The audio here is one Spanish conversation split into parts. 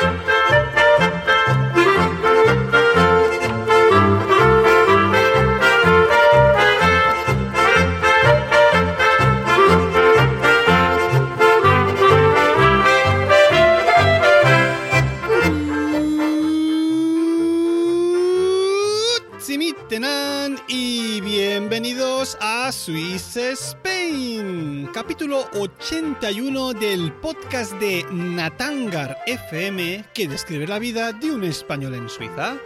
Thank you. A Swiss Spain, capítulo 81 del podcast de Natangar FM que describe la vida de un español en Suiza.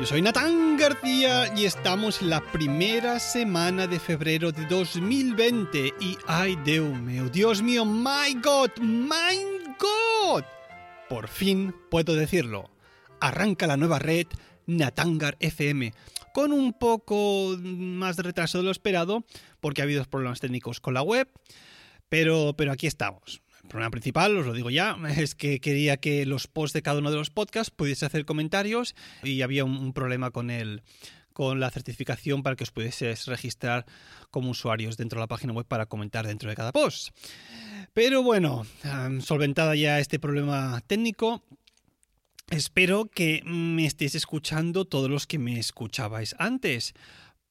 Yo soy Natán García y estamos en la primera semana de febrero de 2020 y ay Dios mío, Dios mío, my God, my God. Por fin puedo decirlo. Arranca la nueva red Natangar FM con un poco más de retraso de lo esperado, porque ha habido problemas técnicos con la web, pero, pero aquí estamos. El problema principal, os lo digo ya, es que quería que los posts de cada uno de los podcasts pudiese hacer comentarios y había un, problema con el con la certificación para que os pudieseis registrar como usuarios dentro de la página web para comentar dentro de cada post. Pero bueno, solventada ya este problema técnico, Espero que me estéis escuchando todos los que me escuchabais antes,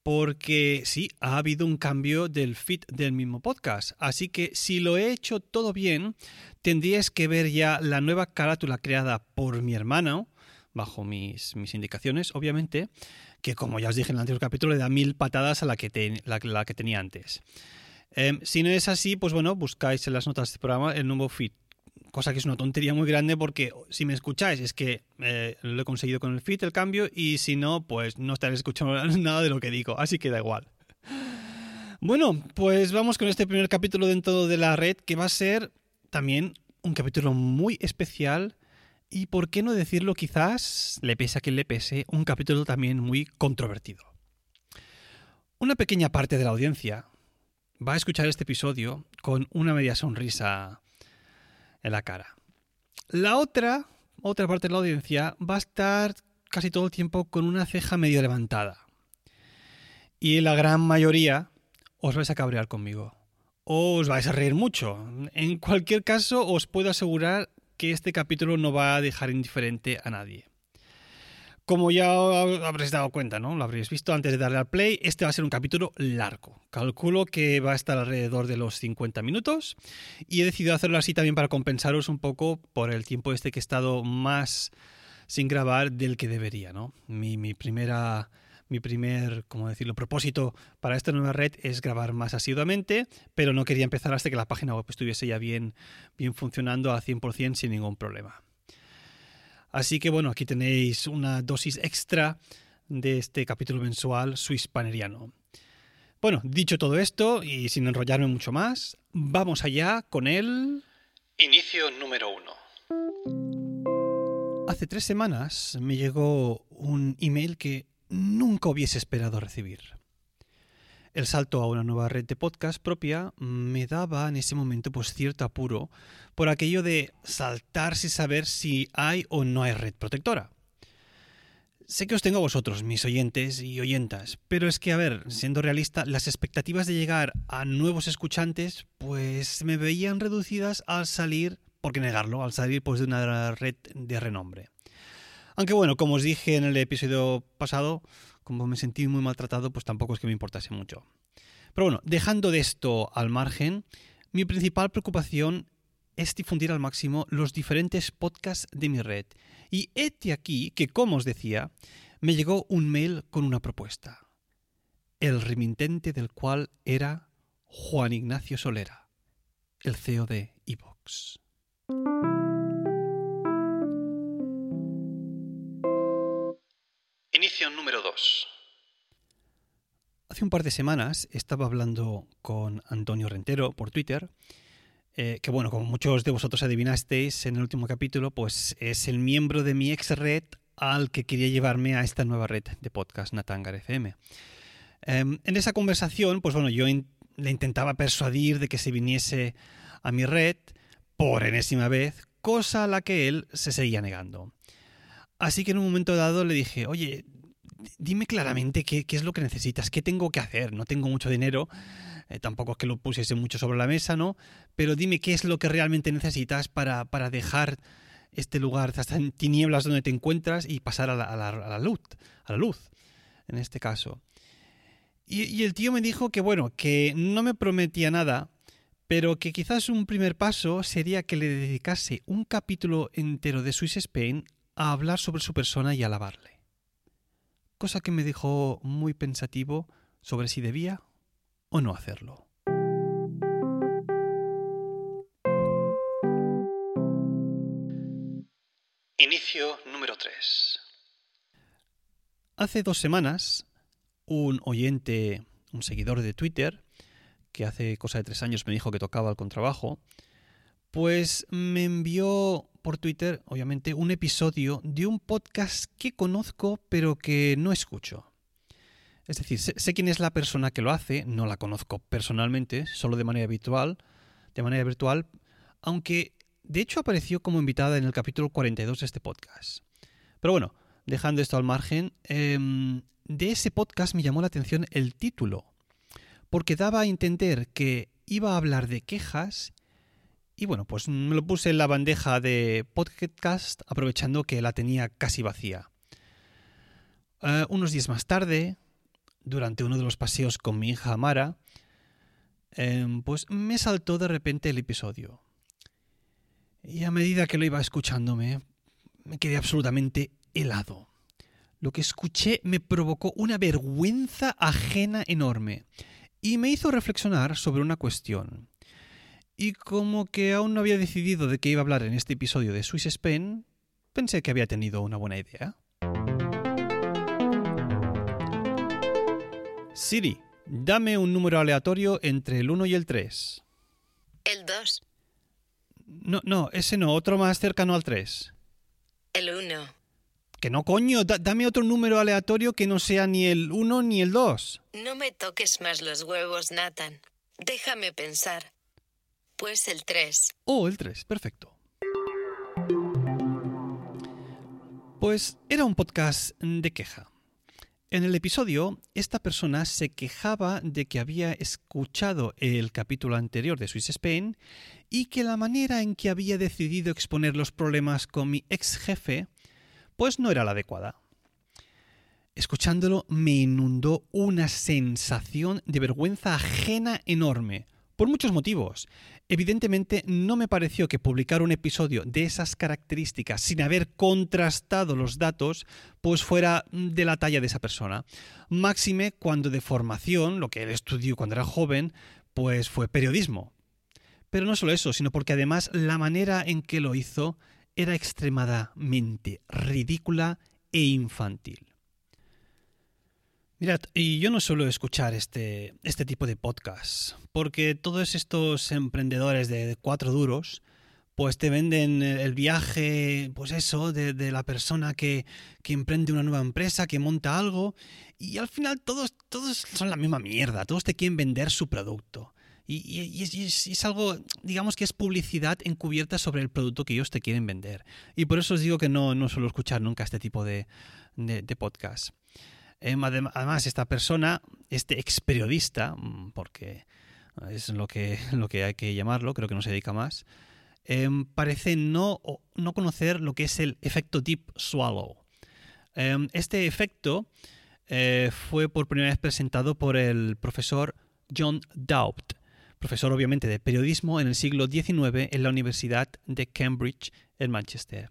porque sí, ha habido un cambio del feed del mismo podcast. Así que si lo he hecho todo bien, tendríais que ver ya la nueva carátula creada por mi hermano, bajo mis, indicaciones, obviamente, que como ya os dije en el anterior capítulo, le da mil patadas a la que, la, que tenía antes. Em, si no es así, pues bueno, buscáis en las notas de este programa el nuevo feed cosa que es una tontería muy grande porque si me escucháis es que eh, lo he conseguido con el feed, el cambio, y si no, pues no estaréis escuchando nada de lo que digo, así que da igual. Bueno, pues vamos con este primer capítulo dentro de la red que va a ser también un capítulo muy especial y, por qué no decirlo, quizás, le pese a quien le pese, un capítulo también muy controvertido. Una pequeña parte de la audiencia va a escuchar este episodio con una media sonrisa en la cara. La otra, otra parte de la audiencia va a estar casi todo el tiempo con una ceja medio levantada. Y la gran mayoría os vais a cabrear conmigo. O os vais a reír mucho. En cualquier caso, os puedo asegurar que este capítulo no va a dejar indiferente a nadie. Como ya habréis dado cuenta, ¿no? Lo habréis visto antes de darle al play, este va a ser un capítulo largo. Calculo que va a estar alrededor de los 50 minutos y he decidido hacerlo así también para compensaros un poco por el tiempo este que he estado más sin grabar del que debería, ¿no? Mi, primera mi primer, como decirlo, propósito para esta nueva red es grabar más asiduamente, pero no quería empezar hasta que la página web estuviese ya bien, bien funcionando a 100% sin ningún problema. Así que bueno, aquí tenéis una dosis extra de este capítulo mensual suispaneriano. Bueno, dicho todo esto y sin enrollarme mucho más, vamos allá con el... Inicio número uno. Hace tres semanas me llegó un email que nunca hubiese esperado recibir. El salto a una nueva red de podcast propia me daba en ese momento pues cierto apuro por aquello de saltar sin saber si hay o no hay red protectora. Sé que os tengo a vosotros, mis oyentes y oyentas, pero es que, a ver, siendo realista, las expectativas de llegar a nuevos escuchantes, pues me veían reducidas al salir, por qué negarlo, al salir pues de una red de renombre. Aunque bueno, como os dije en el episodio pasado, como me sentí muy maltratado, pues tampoco es que me importase mucho. Pero bueno, dejando de esto al margen, mi principal preocupación es difundir al máximo los diferentes podcasts de mi red. Y este aquí que, como os decía, me llegó un mail con una propuesta. El remitente del cual era Juan Ignacio Solera, el CEO de Evox. Número 2. Hace un par de semanas estaba hablando con Antonio Rentero por Twitter, eh, que bueno, como muchos de vosotros adivinasteis en el último capítulo, pues es el miembro de mi ex red al que quería llevarme a esta nueva red de podcast Natangar FM. Em, en esa conversación, pues bueno, yo le intentaba persuadir de que se viniese a mi red por enésima vez, cosa a la que él se seguía negando. Así que en un momento dado le dije, oye, dime claramente qué, es lo que necesitas, qué tengo que hacer. No tengo mucho dinero, eh, tampoco es que lo pusiese mucho sobre la mesa, ¿no? Pero dime qué es lo que realmente necesitas para, para dejar este lugar, estas tinieblas donde te encuentras y pasar a la, luz, a la luz, en este caso. Y, y, el tío me dijo que, bueno, que no me prometía nada, pero que quizás un primer paso sería que le dedicase un capítulo entero de Swiss Spain a hablar sobre su persona y alabarle. Cosa que me dejó muy pensativo sobre si debía o no hacerlo. Inicio número 3. Hace dos semanas, un oyente, un seguidor de Twitter, que hace cosa de tres años me dijo que tocaba el contrabajo, pues me envió por Twitter, obviamente, un episodio de un podcast que conozco pero que no escucho. Es decir, sé, quién es la persona que lo hace, no la conozco personalmente, solo de manera habitual, de manera virtual, aunque de hecho apareció como invitada en el capítulo 42 de este podcast. Pero bueno, dejando esto al margen, em, de ese podcast me llamó la atención el título, porque daba a entender que iba a hablar de quejas y bueno, pues me lo puse en la bandeja de podcast aprovechando que la tenía casi vacía. Eh, unos días más tarde, durante uno de los paseos con mi hija Amara, em, pues me saltó de repente el episodio. Y a medida que lo iba escuchándome, me quedé absolutamente helado. Lo que escuché me provocó una vergüenza ajena enorme y me hizo reflexionar sobre una cuestión. Y como que aún no había decidido de qué iba a hablar en este episodio de Swiss Spain, pensé que había tenido una buena idea. Siri, dame un número aleatorio entre el 1 y el 3. El 2. No, no, ese no, otro más cercano al 3. El 1. Que no, coño, dame otro número aleatorio que no sea ni el 1 ni el 2. No me toques más los huevos, Nathan. Déjame pensar. Pues el 3. Oh, el 3, perfecto. Pues era un podcast de queja. En el episodio, esta persona se quejaba de que había escuchado el capítulo anterior de Swiss Spain y que la manera en que había decidido exponer los problemas con mi ex jefe, pues no era la adecuada. Escuchándolo me inundó una sensación de vergüenza ajena enorme, por muchos motivos. Evidentemente no me pareció que publicar un episodio de esas características sin haber contrastado los datos pues fuera de la talla de esa persona. Máxime cuando de formación, lo que él estudió cuando era joven, pues fue periodismo. Pero no solo eso, sino porque además la manera en que lo hizo era extremadamente ridícula e infantil. Mirad, y yo no suelo escuchar este, este tipo de podcasts, porque todos estos emprendedores de cuatro duros, pues te venden el viaje, pues eso, de, la persona que, emprende una nueva empresa, que monta algo, y al final todos, todos son la misma mierda, todos te quieren vender su producto. Y, es, algo, digamos que es publicidad encubierta sobre el producto que ellos te quieren vender. Y por eso os digo que no, no suelo escuchar nunca este tipo de, de, de podcasts. Em, además, esta persona, este ex periodista, mm, porque es lo que, lo que hay que llamarlo, creo que no se dedica más, em, parece no, no conocer lo que es el efecto Deep Swallow. Em, este efecto eh, fue por primera vez presentado por el profesor John Doubt, profesor obviamente de periodismo en el siglo XIX en la Universidad de Cambridge en Manchester.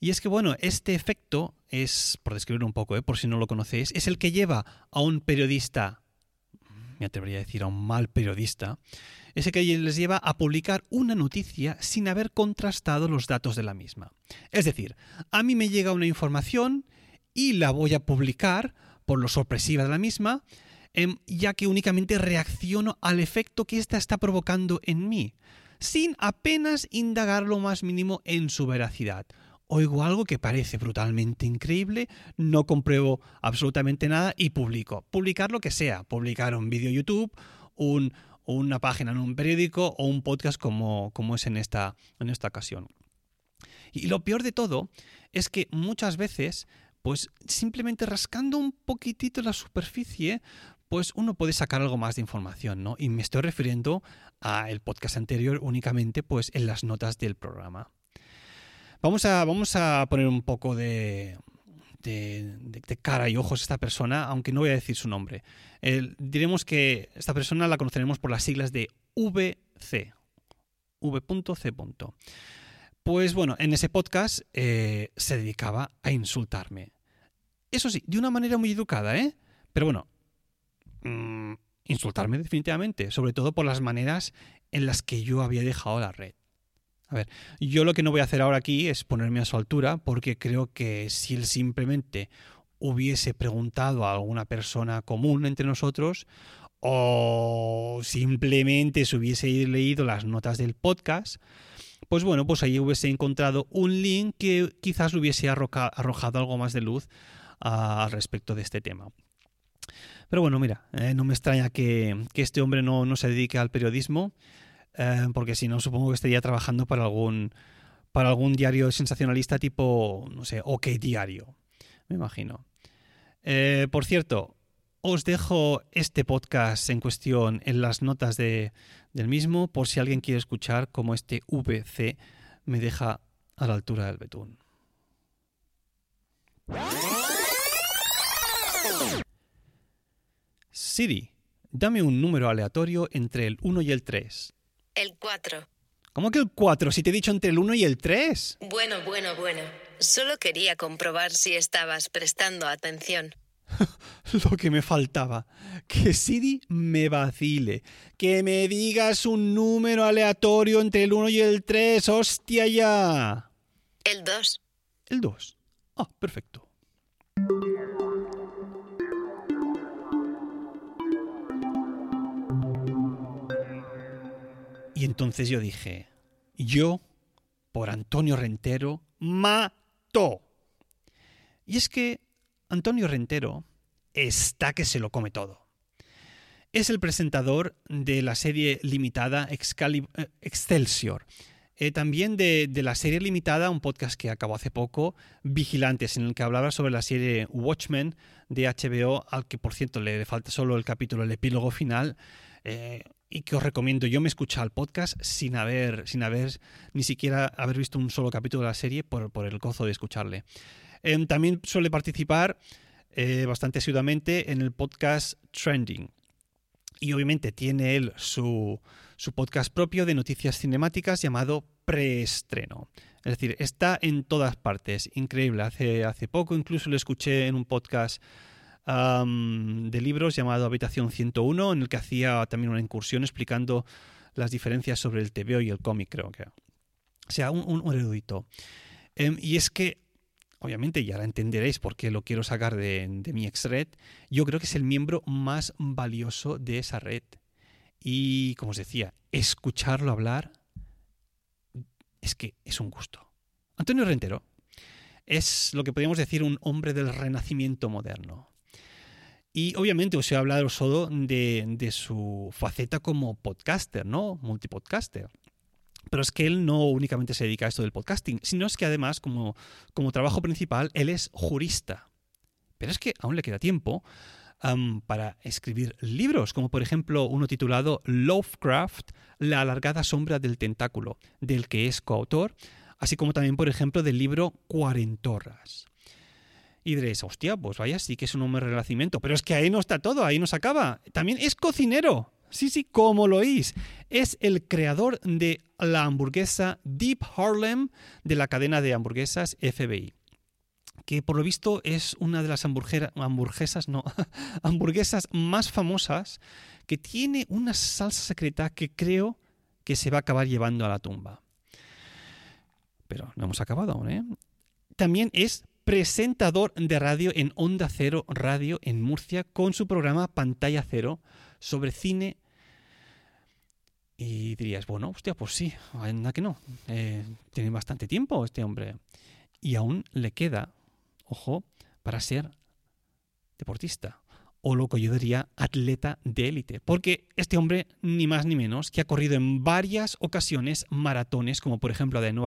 Y es que, bueno, este efecto es, por describirlo un poco, ¿eh? por si no lo conocéis, es el que lleva a un periodista, me atrevería a decir a un mal periodista, ese que les lleva a publicar una noticia sin haber contrastado los datos de la misma. Es decir, a mí me llega una información y la voy a publicar por lo sorpresiva de la misma, em, ya que únicamente reacciono al efecto que ésta está provocando en mí, sin apenas indagar lo más mínimo en su veracidad. Oigo algo que parece brutalmente increíble, no compruebo absolutamente nada y publico. Publicar lo que sea, publicar un vídeo YouTube, un, una página en un periódico o un podcast como, como es en esta, en esta ocasión. Y lo peor de todo es que muchas veces, pues simplemente rascando un poquitito la superficie, pues uno puede sacar algo más de información, ¿no? Y me estoy refiriendo al podcast anterior únicamente, pues en las notas del programa. Vamos a, vamos a poner un poco de, de, cara y ojos a esta persona, aunque no voy a decir su nombre. diremos que esta persona la conoceremos por las siglas de VC. V.C. Pues bueno, en ese podcast eh, se dedicaba a insultarme. Eso sí, de una manera muy educada, ¿eh? Pero bueno, mm, insultarme definitivamente, sobre todo por las maneras en las que yo había dejado la red. A ver, yo lo que no voy a hacer ahora aquí es ponerme a su altura, porque creo que si él simplemente hubiese preguntado a alguna persona común entre nosotros, o simplemente se hubiese leído las notas del podcast, pues bueno, pues ahí hubiese encontrado un link que quizás hubiese arrojado algo más de luz al respecto de este tema. Pero bueno, mira, eh, no me extraña que, este hombre no se dedique al periodismo. Eh, porque si no, supongo que estaría trabajando para algún, para algún diario sensacionalista tipo, no sé, OK Diario, me imagino. Eh, por cierto, os dejo este podcast en cuestión en las notas de, del mismo, por si alguien quiere escuchar cómo este VC me deja a la altura del betún. Siri, dame un número aleatorio entre el 1 y el 3. El 4. ¿Cómo que el 4? Si te he dicho entre el 1 y el 3. Bueno, bueno, bueno. Solo quería comprobar si estabas prestando atención. Lo que me faltaba. Que Siri me vacile. Que me digas un número aleatorio entre el 1 y el 3. ¡Hostia ya! El 2. El 2. Ah, perfecto. Y entonces yo dije, yo, por Antonio Rentero, mato. Y es que Antonio Rentero está que se lo come todo. Es el presentador de la serie limitada eh, Excelsior. Eh, también de, de, la serie limitada, un podcast que acabó hace poco, Vigilantes, en el que hablaba sobre la serie Watchmen de HBO, al que por cierto le falta solo el capítulo, el epílogo final. Eh, y que os recomiendo. Yo me he escuchado el podcast sin haber, sin haber ni siquiera haber visto un solo capítulo de la serie por, el gozo de escucharle. Em, también suele participar eh, bastante asiduamente en el podcast Trending. Y obviamente tiene él su, su podcast propio de noticias cinemáticas llamado Preestreno. Es decir, está en todas partes. Increíble. Hace, hace poco incluso lo escuché en un podcast de libros llamado Habitación 101, en el que hacía también una incursión explicando las diferencias sobre el TVO y el cómic, creo que. O sea, un, erudito. Em, y es que, obviamente, ya la entenderéis por qué lo quiero sacar de, de mi ex red. Yo creo que es el miembro más valioso de esa red. Y, como os decía, escucharlo hablar es que es un gusto. Antonio Rentero es lo que podríamos decir un hombre del renacimiento moderno. Y obviamente os he hablado solo de, de su faceta como podcaster, ¿no? Multipodcaster. Pero es que él no únicamente se dedica a esto del podcasting, sino es que además, como, como trabajo principal, él es jurista. Pero es que aún le queda tiempo para escribir libros, como por ejemplo uno titulado Lovecraft, La alargada sombra del tentáculo, del que es coautor, así como también, por ejemplo, del libro Cuarentorras. Y diréis, hostia, pues vaya, sí que es un hombre de renacimiento. Pero es que ahí no está todo, ahí no se acaba. También es cocinero. Sí, sí, como lo oís. Es el creador de la hamburguesa Deep Harlem de la cadena de hamburguesas FBI. Que por lo visto es una de las hamburguesas, no, hamburguesas más famosas que tiene una salsa secreta que creo que se va a acabar llevando a la tumba. Pero no hemos acabado aún, ¿eh? También es presentador de radio en Onda Cero Radio en Murcia con su programa Pantalla Cero sobre cine. Y dirías, bueno, hostia, pues sí, anda que no. Eh, tiene bastante tiempo este hombre. Y aún le queda, ojo, para ser deportista. O lo que yo diría atleta de élite. Porque este hombre, ni más ni menos, que ha corrido en varias ocasiones maratones, como por ejemplo de Nueva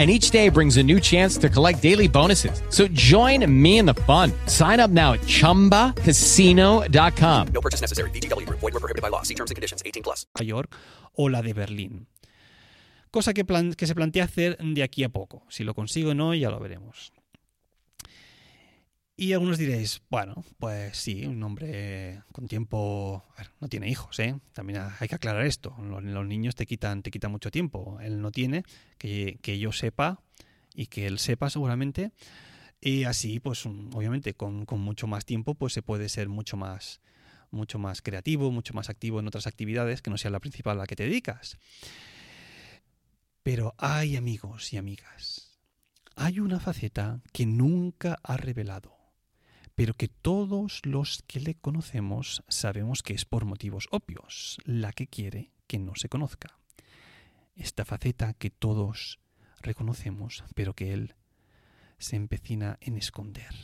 and each day brings a new chance to collect daily bonuses. So join me in the fun. Sign up now at ChumbaCasino.com. No purchase necessary. BGW. Void were prohibited by law. See terms and conditions. 18 plus. York o la de Berlín. Cosa que, plan que se plantea hacer de aquí a poco. Si lo consigo o no, ya lo veremos. Y algunos diréis, bueno, pues sí, un hombre con tiempo, no tiene hijos, ¿eh? También hay que aclarar esto. Los, los, niños te quitan, te quitan mucho tiempo. Él no tiene, que, que yo sepa y que él sepa seguramente. Y así, pues obviamente con, con, mucho más tiempo, pues se puede ser mucho más, mucho más creativo, mucho más activo en otras actividades que no sea la principal a la que te dedicas. Pero hay amigos y amigas, hay una faceta que nunca ha revelado pero que todos los que le conocemos sabemos que es por motivos obvios, la que quiere que no se conozca. Esta faceta que todos reconocemos, pero que él se empecina en esconder.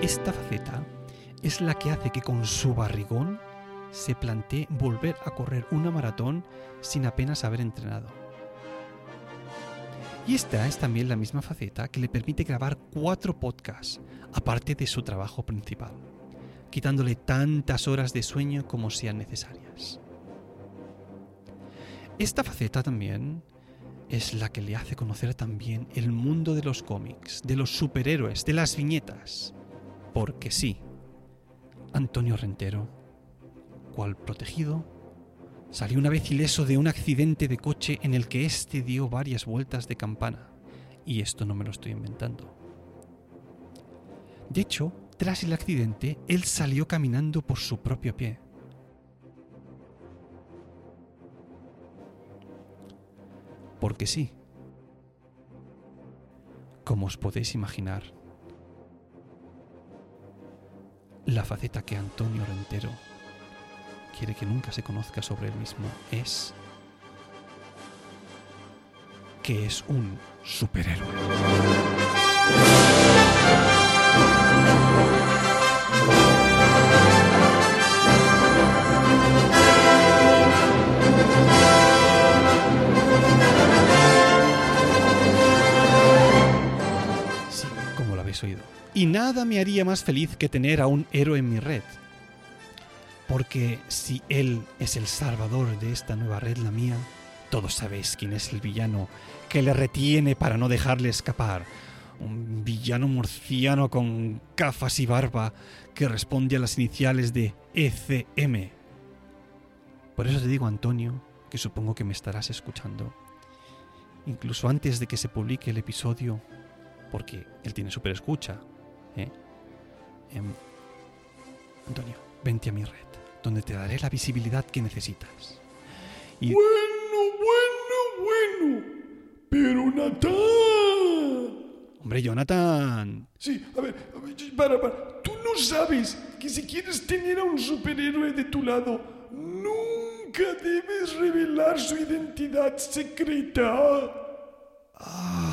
Esta faceta es la que hace que con su barrigón se plantee volver a correr una maratón sin apenas haber entrenado. Y esta es también la misma faceta que le permite grabar cuatro podcasts, aparte de su trabajo principal, quitándole tantas horas de sueño como sean necesarias. Esta faceta también es la que le hace conocer también el mundo de los cómics, de los superhéroes, de las viñetas. Porque sí, Antonio Rentero, cual protegido, salió una vez ileso de un accidente de coche en el que éste dio varias vueltas de campana. Y esto no me lo estoy inventando. De hecho, tras el accidente, él salió caminando por su propio pie. Porque sí, como os podéis imaginar, la faceta que Antonio Rentero quiere que nunca se conozca sobre él mismo es que es un superhéroe. Oído. Y nada me haría más feliz que tener a un héroe en mi red. Porque si él es el salvador de esta nueva red, la mía, todos sabéis quién es el villano que le retiene para no dejarle escapar. Un villano murciano con gafas y barba que responde a las iniciales de ECM. Por eso te digo, Antonio, que supongo que me estarás escuchando. Incluso antes de que se publique el episodio, porque él tiene super escucha. ¿eh? Em, Antonio, vente a mi red, donde te daré la visibilidad que necesitas. Y Bueno, bueno, bueno. Pero Natán. Hombre, Jonathan. Sí, a ver, a ver, para, para. Tú no sabes que si quieres tener a un superhéroe de tu lado, nunca debes revelar su identidad secreta. Ah,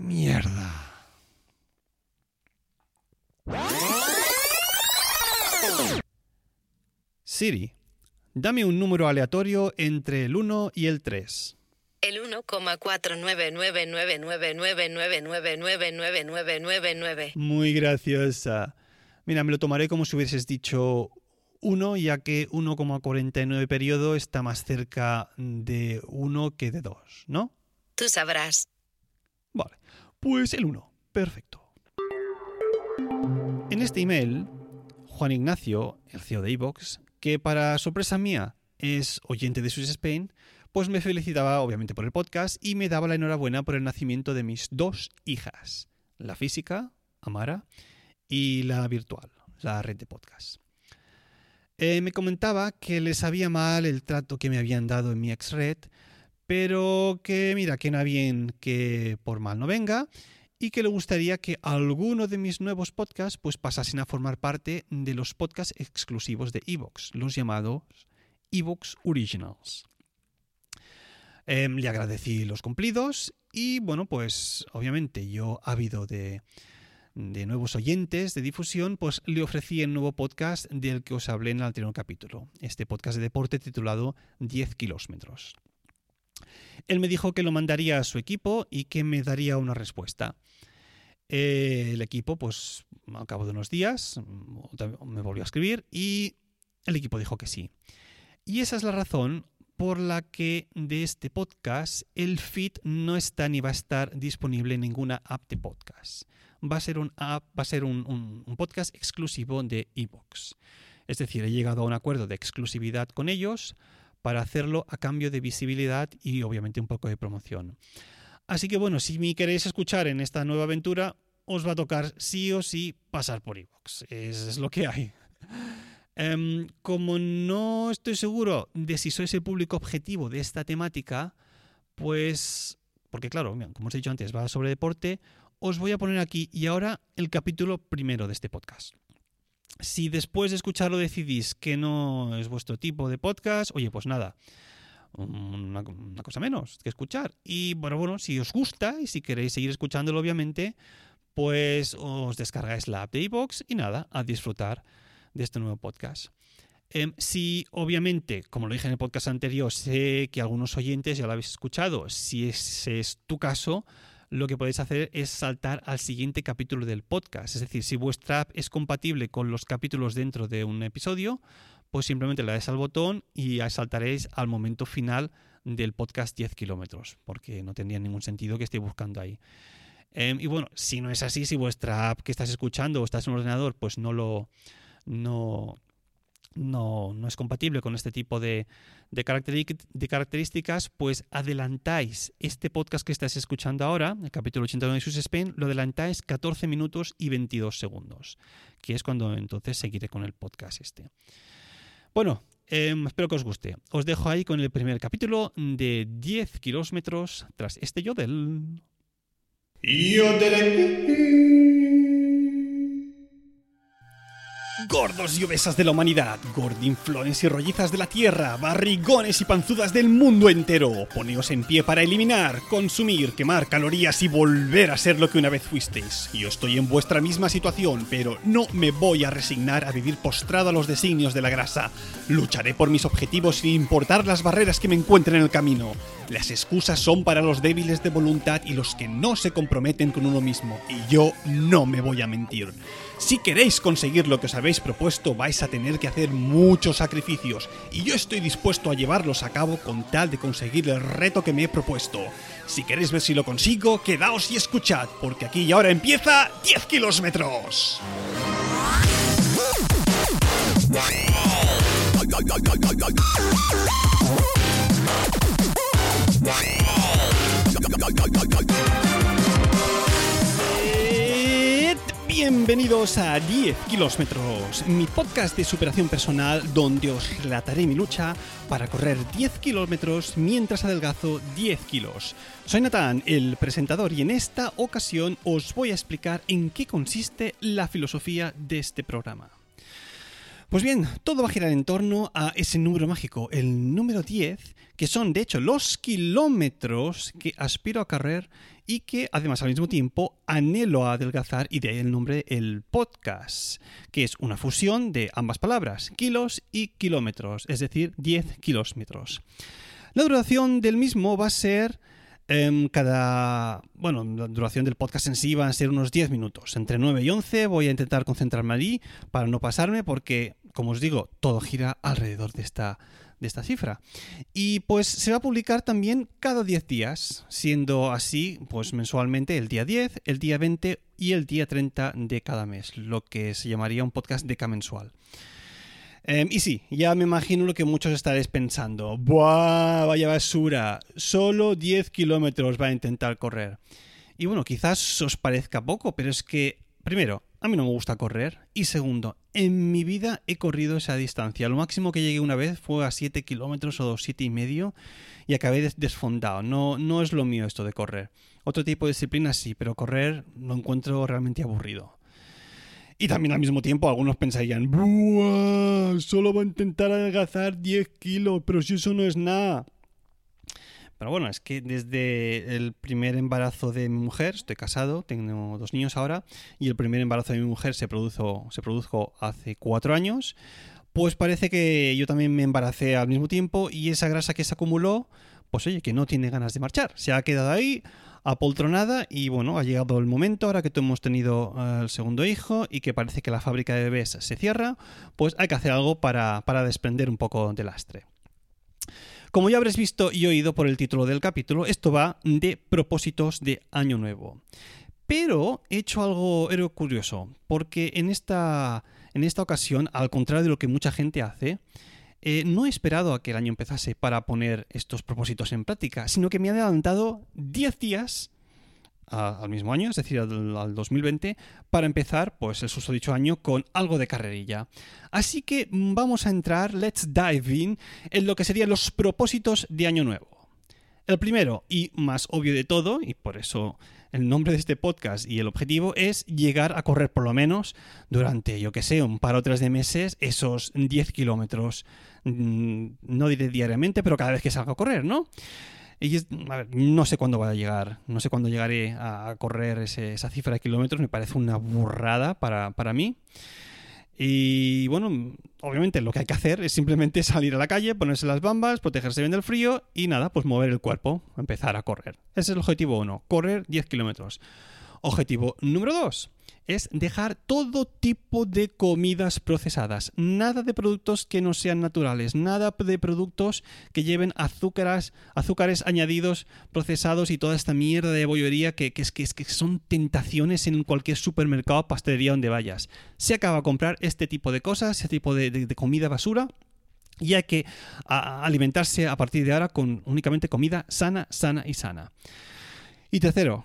mierda. Siri, dame un número aleatorio entre el 1 y el 3. El 1,4999999999999. Muy graciosa. Mira, me lo tomaré como si hubieses dicho 1, ya que 1,49 periodo está más cerca de 1 que de 2, ¿no? Tú sabrás. Vale, pues el 1. Perfecto. En este email, Juan Ignacio, el CEO de iVox, que para sorpresa mía es oyente de Swiss Spain, pues me felicitaba obviamente por el podcast y me daba la enhorabuena por el nacimiento de mis dos hijas, la física, Amara, y la virtual, la red de podcast. Eh, me comentaba que les sabía mal el trato que me habían dado en mi ex red, pero que mira, que no bien que por mal no venga y que le gustaría que alguno de mis nuevos podcasts pues pasasen a formar parte de los podcasts exclusivos de Evox, los llamados Evox Originals. Em, le agradecí los cumplidos y bueno, pues obviamente yo ávido de, de nuevos oyentes de difusión, pues le ofrecí el nuevo podcast del que os hablé en el anterior capítulo, este podcast de deporte titulado 10 kilómetros. Él me dijo que lo mandaría a su equipo y que me daría una respuesta. El equipo, pues al cabo de unos días, me volvió a escribir y el equipo dijo que sí. Y esa es la razón por la que de este podcast el feed no está ni va a estar disponible en ninguna app de podcast. Va a ser un app, va a ser un, podcast exclusivo de iVoox. Es decir, he llegado a un acuerdo de exclusividad con ellos para hacerlo a cambio de visibilidad y obviamente un poco de promoción. Así que bueno, si me queréis escuchar en esta nueva aventura, os va a tocar sí o sí pasar por iVoox. Es, es lo que hay. Um, como no estoy seguro de si sois el público objetivo de esta temática, pues, porque claro, como os he dicho antes, va sobre deporte, os voy a poner aquí y ahora el capítulo primero de este podcast. Si después de escucharlo decidís que no es vuestro tipo de podcast, oye, pues nada, una, cosa menos que escuchar. Y bueno, bueno, si os gusta y si queréis seguir escuchándolo, obviamente, pues os descargáis la app de iVoox y nada, a disfrutar de este nuevo podcast. Eh, si obviamente, como lo dije en el podcast anterior, sé que algunos oyentes ya lo habéis escuchado, si ese es tu caso, lo que podéis hacer es saltar al siguiente capítulo del podcast. Es decir, si vuestra app es compatible con los capítulos dentro de un episodio, pues simplemente le dais al botón y saltaréis al momento final del podcast 10 kilómetros, porque no tendría ningún sentido que estéis buscando ahí. Eh, y bueno, si no es así, si vuestra app que estás escuchando o estás en un ordenador, pues no lo, no, no, no es compatible con este tipo de, de, características, pues adelantáis este podcast que estás escuchando ahora, el capítulo 89 de Sus Spain, lo adelantáis 14 minutos y 22 segundos, que es cuando entonces seguiré con el podcast este. Bueno, eh, espero que os guste. Os dejo ahí con el primer capítulo de 10 kilómetros tras este yodel. Gordos y obesas de la humanidad, gordinflones y rollizas de la tierra, barrigones y panzudas del mundo entero, poneos en pie para eliminar, consumir, quemar calorías y volver a ser lo que una vez fuisteis. Yo estoy en vuestra misma situación, pero no me voy a resignar a vivir postrado a los designios de la grasa. Lucharé por mis objetivos sin importar las barreras que me encuentren en el camino. Las excusas son para los débiles de voluntad y los que no se comprometen con uno mismo, y yo no me voy a mentir. Si queréis conseguir lo que os habéis propuesto, vais a tener que hacer muchos sacrificios, y yo estoy dispuesto a llevarlos a cabo con tal de conseguir el reto que me he propuesto. Si queréis ver si lo consigo, quedaos y escuchad, porque aquí y ahora empieza 10 kilómetros. Bienvenidos a 10 kilómetros, mi podcast de superación personal donde os relataré mi lucha para correr 10 kilómetros mientras adelgazo 10 kilos. Soy Natán, el presentador, y en esta ocasión os voy a explicar en qué consiste la filosofía de este programa. Pues bien, todo va a girar en torno a ese número mágico, el número 10, que son de hecho los kilómetros que aspiro a correr y que además al mismo tiempo anhelo adelgazar y de ahí el nombre el podcast, que es una fusión de ambas palabras, kilos y kilómetros, es decir, 10 kilómetros. La duración del mismo va a ser em, cada... Bueno, la duración del podcast en sí va a ser unos 10 minutos. Entre 9 y 11 voy a intentar concentrarme allí para no pasarme porque, como os digo, todo gira alrededor de esta de esta cifra. Y pues se va a publicar también cada 10 días, siendo así pues mensualmente el día 10, el día 20 y el día 30 de cada mes, lo que se llamaría un podcast decamensual. Eh, y sí, ya me imagino lo que muchos estaréis pensando. ¡Buah! Vaya basura. Solo 10 kilómetros va a intentar correr. Y bueno, quizás os parezca poco, pero es que, primero, a mí no me gusta correr. Y segundo, en mi vida he corrido esa distancia. Lo máximo que llegué una vez fue a 7 kilómetros o 7 y medio y acabé desfondado. No, no es lo mío esto de correr. Otro tipo de disciplina sí, pero correr lo encuentro realmente aburrido. Y también al mismo tiempo algunos pensarían, ¡Buah! Solo va a intentar adelgazar 10 kilos, pero si eso no es nada. Pero bueno, es que desde el primer embarazo de mi mujer, estoy casado, tengo dos niños ahora, y el primer embarazo de mi mujer se produjo, se produjo hace cuatro años, pues parece que yo también me embaracé al mismo tiempo y esa grasa que se acumuló, pues oye, que no tiene ganas de marchar, se ha quedado ahí apoltronada y bueno, ha llegado el momento ahora que hemos tenido el segundo hijo y que parece que la fábrica de bebés se cierra, pues hay que hacer algo para, para desprender un poco de lastre. Como ya habréis visto y oído por el título del capítulo, esto va de propósitos de Año Nuevo. Pero he hecho algo curioso, porque en esta, en esta ocasión, al contrario de lo que mucha gente hace, eh, no he esperado a que el año empezase para poner estos propósitos en práctica, sino que me he adelantado 10 días al mismo año, es decir, al, 2020, para empezar, pues el susodicho año con algo de carrerilla. Así que vamos a entrar, let's dive in, en lo que serían los propósitos de año nuevo. El primero y más obvio de todo, y por eso el nombre de este podcast y el objetivo es llegar a correr por lo menos durante, yo que sé, un par o tres de meses esos 10 kilómetros. Mm, no diré diariamente, pero cada vez que salga a correr, ¿no? Y no sé cuándo va a llegar, no sé cuándo llegaré a, correr esa cifra de kilómetros, me parece una burrada para, para mí. Y bueno, obviamente lo que hay que hacer es simplemente salir a la calle, ponerse las bambas, protegerse bien del frío y nada, pues mover el cuerpo, empezar a correr. Ese es el objetivo 1, correr 10 kilómetros. Objetivo número 2 es dejar todo tipo de comidas procesadas. Nada de productos que no sean naturales, nada de productos que lleven azúcares, azúcares añadidos, procesados y toda esta mierda de bollería que, es, que, que son tentaciones en cualquier supermercado, pastelería donde vayas. Se acaba de comprar este tipo de cosas, este tipo de, comida basura y hay que alimentarse a partir de ahora con únicamente comida sana, sana y sana. Y tercero,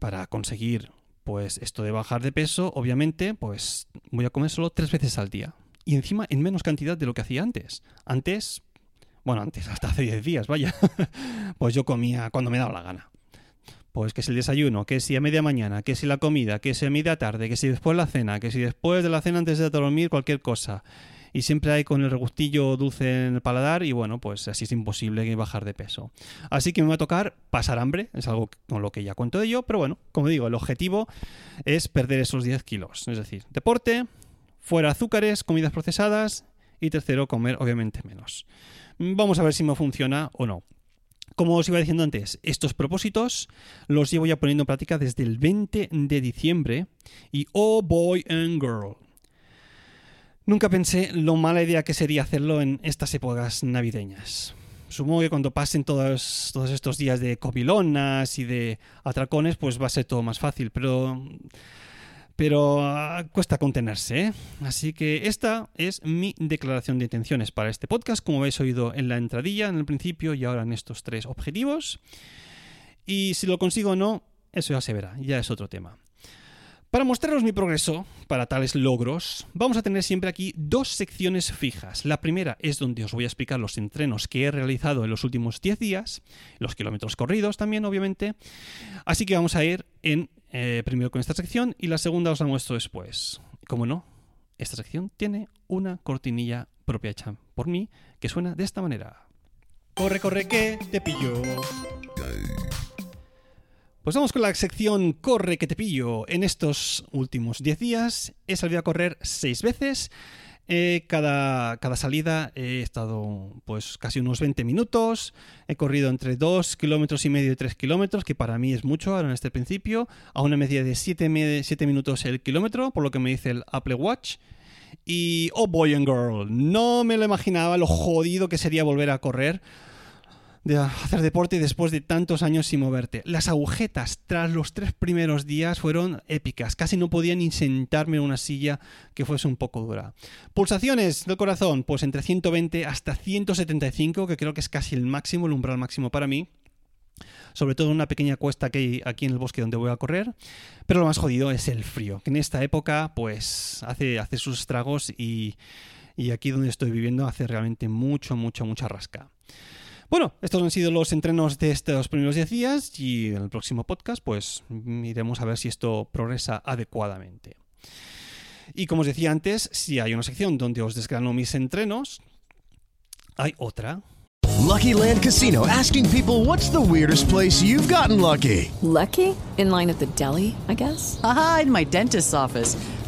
para conseguir pues esto de bajar de peso, obviamente, pues voy a comer solo tres veces al día. Y encima en menos cantidad de lo que hacía antes. Antes, bueno, antes, hasta hace 10 días, vaya, pues yo comía cuando me daba la gana. Pues que si el desayuno, que si a media mañana, que si la comida, que si a media tarde, que si después la cena, que si después de la cena antes de dormir, cualquier cosa y siempre hay con el regustillo dulce en el paladar y bueno, pues así es imposible bajar de peso. Así que me va a tocar pasar hambre, es algo con lo que ya cuento de ello, pero bueno, como digo, el objetivo es perder esos 10 kilos, es decir, deporte, fuera azúcares, comidas procesadas y tercero, comer obviamente menos. Vamos a ver si me funciona o no. Como os iba diciendo antes, estos propósitos los llevo ya poniendo en práctica desde el 20 de diciembre y oh boy and girl, Nunca pensé lo mala idea que sería hacerlo en estas épocas navideñas. Supongo que cuando pasen todos, todos estos días de copilonas y de atracones, pues va a ser todo más fácil, pero pero ah, cuesta contenerse. ¿eh? Así que esta es mi declaración de intenciones para este podcast, como habéis oído en la entradilla, en el principio y ahora en estos tres objetivos. Y si lo consigo o no, eso ya se verá, ya es otro tema. Para mostraros mi progreso para tales logros, vamos a tener siempre aquí dos secciones fijas. La primera es donde os voy a explicar los entrenos que he realizado en los últimos 10 días, los kilómetros corridos también, obviamente. Así que vamos a ir en eh, primero con esta sección y la segunda os la muestro después. Como no, esta sección tiene una cortinilla propia hecha por mí que suena de esta manera. Corre, corre, que te pillo. Pues vamos con la sección Corre que te pillo. En estos últimos 10 días he salido a correr 6 veces. Eh, cada, cada, salida he estado pues casi unos 20 minutos. He corrido entre 2 kilómetros y medio y 3 kilómetros, que para mí es mucho ahora en este principio. A una media de 7, 7 minutos el kilómetro, por lo que me dice el Apple Watch. Y oh boy and girl, no me lo imaginaba lo jodido que sería volver a correr de hacer deporte después de tantos años sin moverte. Las agujetas tras los tres primeros días fueron épicas. Casi no podía ni sentarme en una silla que fuese un poco dura. Pulsaciones del corazón, pues entre 120 hasta 175, que creo que es casi el máximo, el umbral máximo para mí. Sobre todo en una pequeña cuesta que hay aquí en el bosque donde voy a correr. Pero lo más jodido es el frío, que en esta época pues hace, hace sus estragos y, y aquí donde estoy viviendo hace realmente mucho, mucho, mucha rasca. Bueno, estos han sido los entrenos de estos primeros 10 días y en el próximo podcast pues iremos a ver si esto progresa adecuadamente. Y como os decía antes, si hay una sección donde os desgrano mis entrenos, hay otra. Lucky Land Casino asking people what's the weirdest place you've gotten lucky. Lucky? In line at the deli, I guess. Aha, in my dentist's office.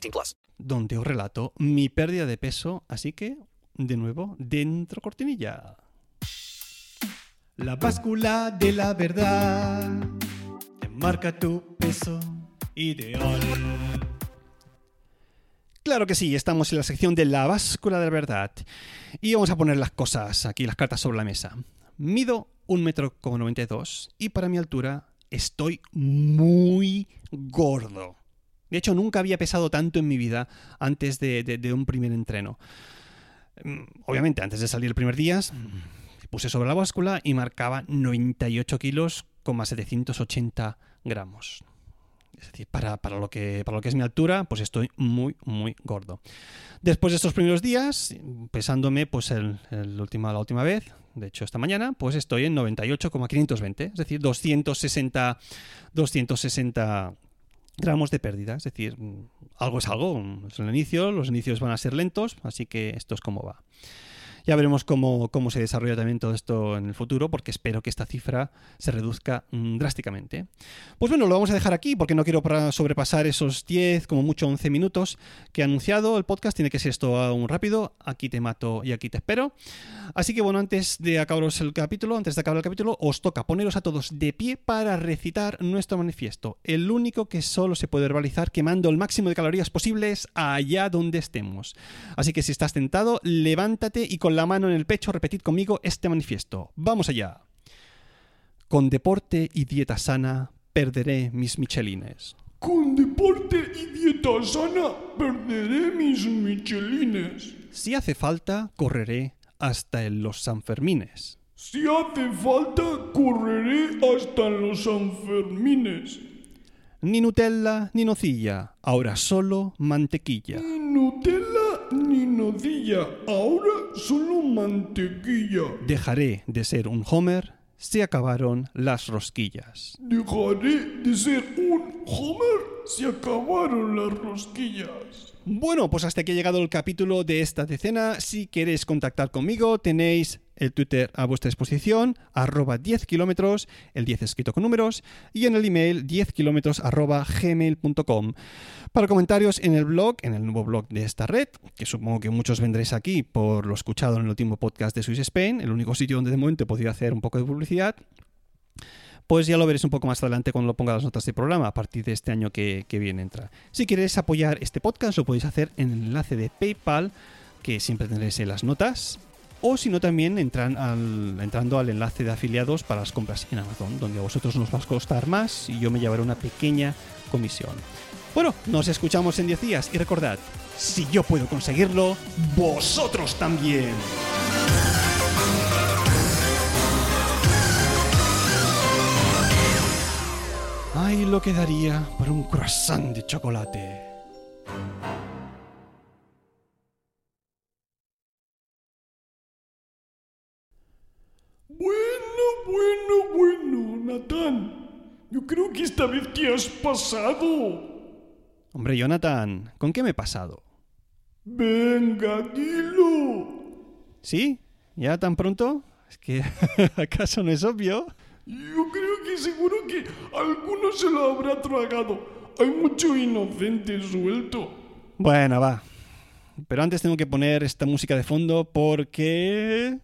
18 plus. Donde os relato mi pérdida de peso, así que, de nuevo, dentro cortinilla. La báscula de la verdad te marca tu peso ideal. Claro que sí, estamos en la sección de la báscula de la verdad. Y vamos a poner las cosas aquí, las cartas sobre la mesa. Mido un metro como 92 y para mi altura estoy muy gordo. De hecho, nunca había pesado tanto en mi vida antes de, un primer entreno. Mm, Obviamente, antes de salir el primer día, puse sobre la báscula y marcaba 98 kilos, 780 gramos. Es decir, para, para, lo que, para lo que es mi altura, pues estoy muy, muy gordo. Después de estos primeros días, pesándome pues la última vez, de hecho esta mañana, pues estoy en 98,520, es decir, 260, 260 gramos de pérdida. Es decir, algo es algo, es el inicio, los inicios van a ser lentos, así que esto es como va. Ya veremos cómo, cómo, se desarrolla también todo esto en el futuro, porque espero que esta cifra se reduzca mmm, drásticamente. Pues bueno, lo vamos a dejar aquí, porque no quiero sobrepasar esos 10, como mucho 11 minutos que he anunciado. El podcast tiene que ser esto aún rápido. Aquí te mato y aquí te espero. Así que bueno, antes de acabaros el capítulo, antes de acabar el capítulo, os toca poneros a todos de pie para recitar nuestro manifiesto. El único que solo se puede verbalizar quemando el máximo de calorías posibles allá donde estemos. Así que si estás tentado, levántate y con la mano en el pecho, repetid conmigo este manifiesto. Vamos allá. Con deporte y dieta sana, perderé mis michelines. Con deporte y dieta sana, perderé mis michelines. Si hace falta, correré hasta en los Sanfermines. Si hace falta, correré hasta en los Sanfermines. Ni Nutella ni nocilla, ahora solo mantequilla. Ni Nutella ni nocilla, ahora solo mantequilla. Dejaré de ser un Homer, se acabaron las rosquillas. Dejaré de ser un Homer, se acabaron las rosquillas. Bueno, pues hasta aquí ha llegado el capítulo de esta decena. Si queréis contactar conmigo, tenéis el Twitter a vuestra disposición, arroba 10 kilómetros, el 10 escrito con números, y en el email 10 kilómetros gmail.com. Para comentarios en el blog, en el nuevo blog de esta red, que supongo que muchos vendréis aquí por lo escuchado en el último podcast de Swiss Spain, el único sitio donde de momento he podido hacer un poco de publicidad, pues ya lo veréis un poco más adelante cuando lo ponga las notas de programa a partir de este año que, que viene entra. Si queréis apoyar este podcast lo podéis hacer en el enlace de PayPal que siempre tendréis en las notas o si no también entrando al enlace de afiliados para las compras en Amazon donde a vosotros nos va a costar más y yo me llevaré una pequeña comisión. Bueno, nos escuchamos en 10 días y recordad, si yo puedo conseguirlo, vosotros también. Ay, lo que daría por un croissant de chocolate. Bueno, bueno, bueno, Natán. Yo creo que esta vez te has pasado. Hombre, Jonathan, ¿con qué me he pasado? Venga, dilo. ¿Sí? ¿Ya tan pronto? Es que, ¿acaso no es obvio? Yo creo que seguro que alguno se lo habrá tragado. Hay mucho inocente suelto. Bueno, va. Pero antes tengo que poner esta música de fondo porque...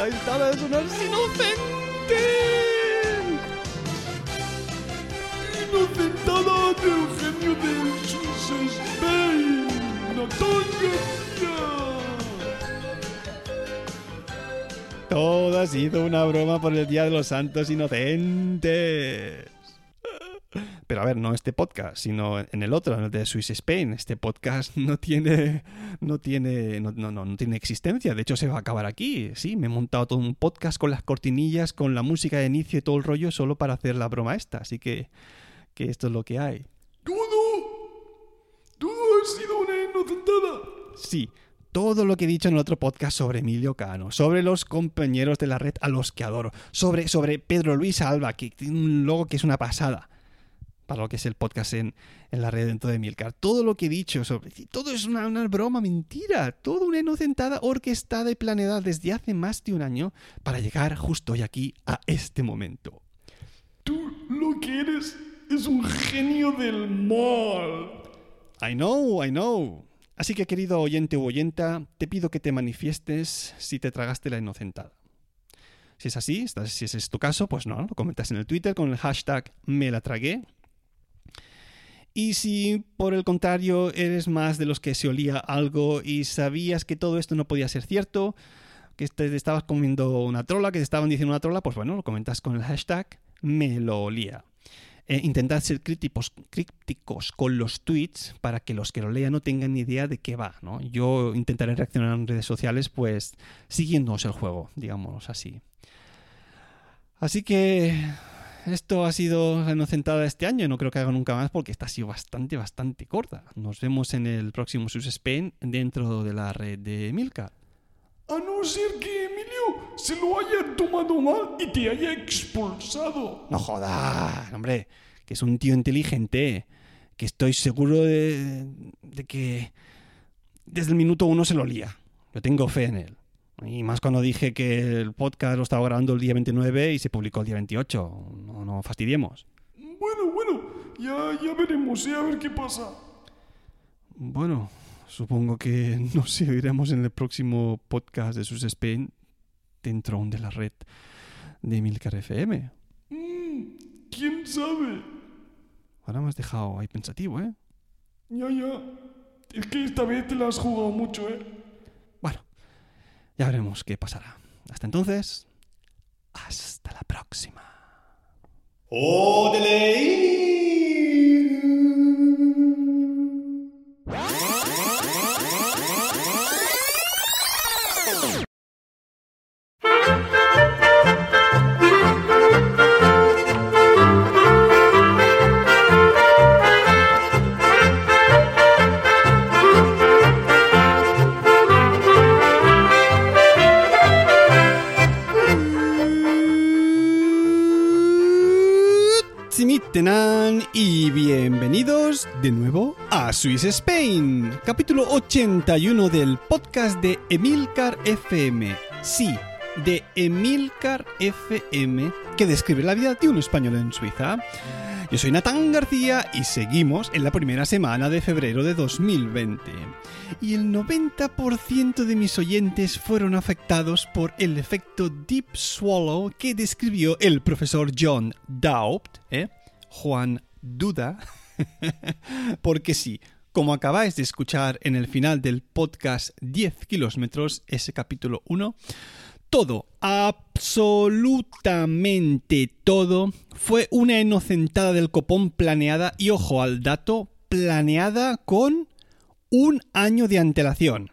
La entrada es una inocente. Inocentada del genio del Swiss Spain. Todo ha sido una broma por el Día de los Santos Inocentes. Pero a ver, no este podcast, sino en el otro, en el de Swiss Spain. Este podcast no tiene, no tiene, no, no, no, no tiene existencia. De hecho, se va a acabar aquí. Sí, me he montado todo un podcast con las cortinillas, con la música de inicio y todo el rollo solo para hacer la broma esta. Así que, que esto es lo que hay. Todo. Todo ha sido una inocentada. Sí, todo lo que he dicho en el otro podcast sobre Emilio Cano, sobre los compañeros de la red a los que adoro, sobre, sobre Pedro Luis Alba, que tiene un logo que es una pasada para lo que es el podcast en, en la red dentro de Milcar. Todo lo que he dicho sobre... Todo es una, una broma, mentira. Todo una inocentada orquestada y planeada desde hace más de un año para llegar justo hoy aquí a este momento. Tú lo que eres es un genio del mal. I know, I know. Así que querido oyente u oyenta, te pido que te manifiestes si te tragaste la inocentada. Si es así, si ese es tu caso, pues no, lo comentas en el Twitter con el hashtag me la tragué. Y si por el contrario eres más de los que se olía algo y sabías que todo esto no podía ser cierto, que te estabas comiendo una trola, que te estaban diciendo una trola, pues bueno, lo comentas con el hashtag me lo olía. Eh, intentad ser críticos, crípticos con los tweets para que los que lo lean no tengan ni idea de qué va. ¿no? Yo intentaré reaccionar en redes sociales pues siguiéndonos el juego, digamos así. Así que esto ha sido la inocentada este año. No creo que haga nunca más porque esta ha sido bastante, bastante corta. Nos vemos en el próximo Sus Spain dentro de la red de Milka. A no ser que Emilio se lo haya tomado mal y te haya expulsado. No jodas, hombre, que es un tío inteligente. Que estoy seguro de, de que desde el minuto uno se lo lía. Yo tengo fe en él. Y más cuando dije que el podcast lo estaba grabando el día 29 y se publicó el día 28. No, no fastidiemos. Bueno, bueno, ya, ya veremos, ¿eh? a ver qué pasa. Bueno, supongo que nos iremos en el próximo podcast de Sus Spain dentro de la red de Milcar FM. Mm, ¿Quién sabe? Ahora me has dejado ahí pensativo, ¿eh? Ya, ya. Es que esta vez te la has jugado mucho, ¿eh? Ya veremos qué pasará. Hasta entonces, hasta la próxima. Swiss Spain, capítulo 81 del podcast de Emilcar FM. Sí, de Emilcar FM, que describe la vida de un español en Suiza. Yo soy Natán García y seguimos en la primera semana de febrero de 2020. Y el 90% de mis oyentes fueron afectados por el efecto Deep Swallow que describió el profesor John Doubt, ¿eh? Juan Duda. Porque sí, como acabáis de escuchar en el final del podcast 10 kilómetros, ese capítulo 1, todo, absolutamente todo, fue una inocentada del copón planeada y ojo al dato, planeada con un año de antelación.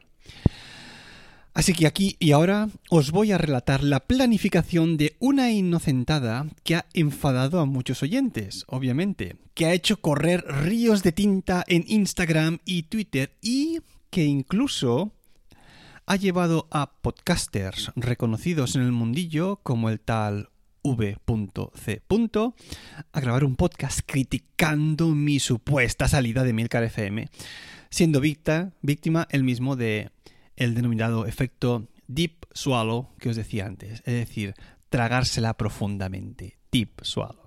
Así que aquí y ahora os voy a relatar la planificación de una inocentada que ha enfadado a muchos oyentes, obviamente, que ha hecho correr ríos de tinta en Instagram y Twitter y que incluso ha llevado a podcasters reconocidos en el mundillo como el tal v.c. a grabar un podcast criticando mi supuesta salida de Milcar FM, siendo víctima, víctima el mismo de el denominado efecto deep swallow que os decía antes, es decir, tragársela profundamente, deep swallow.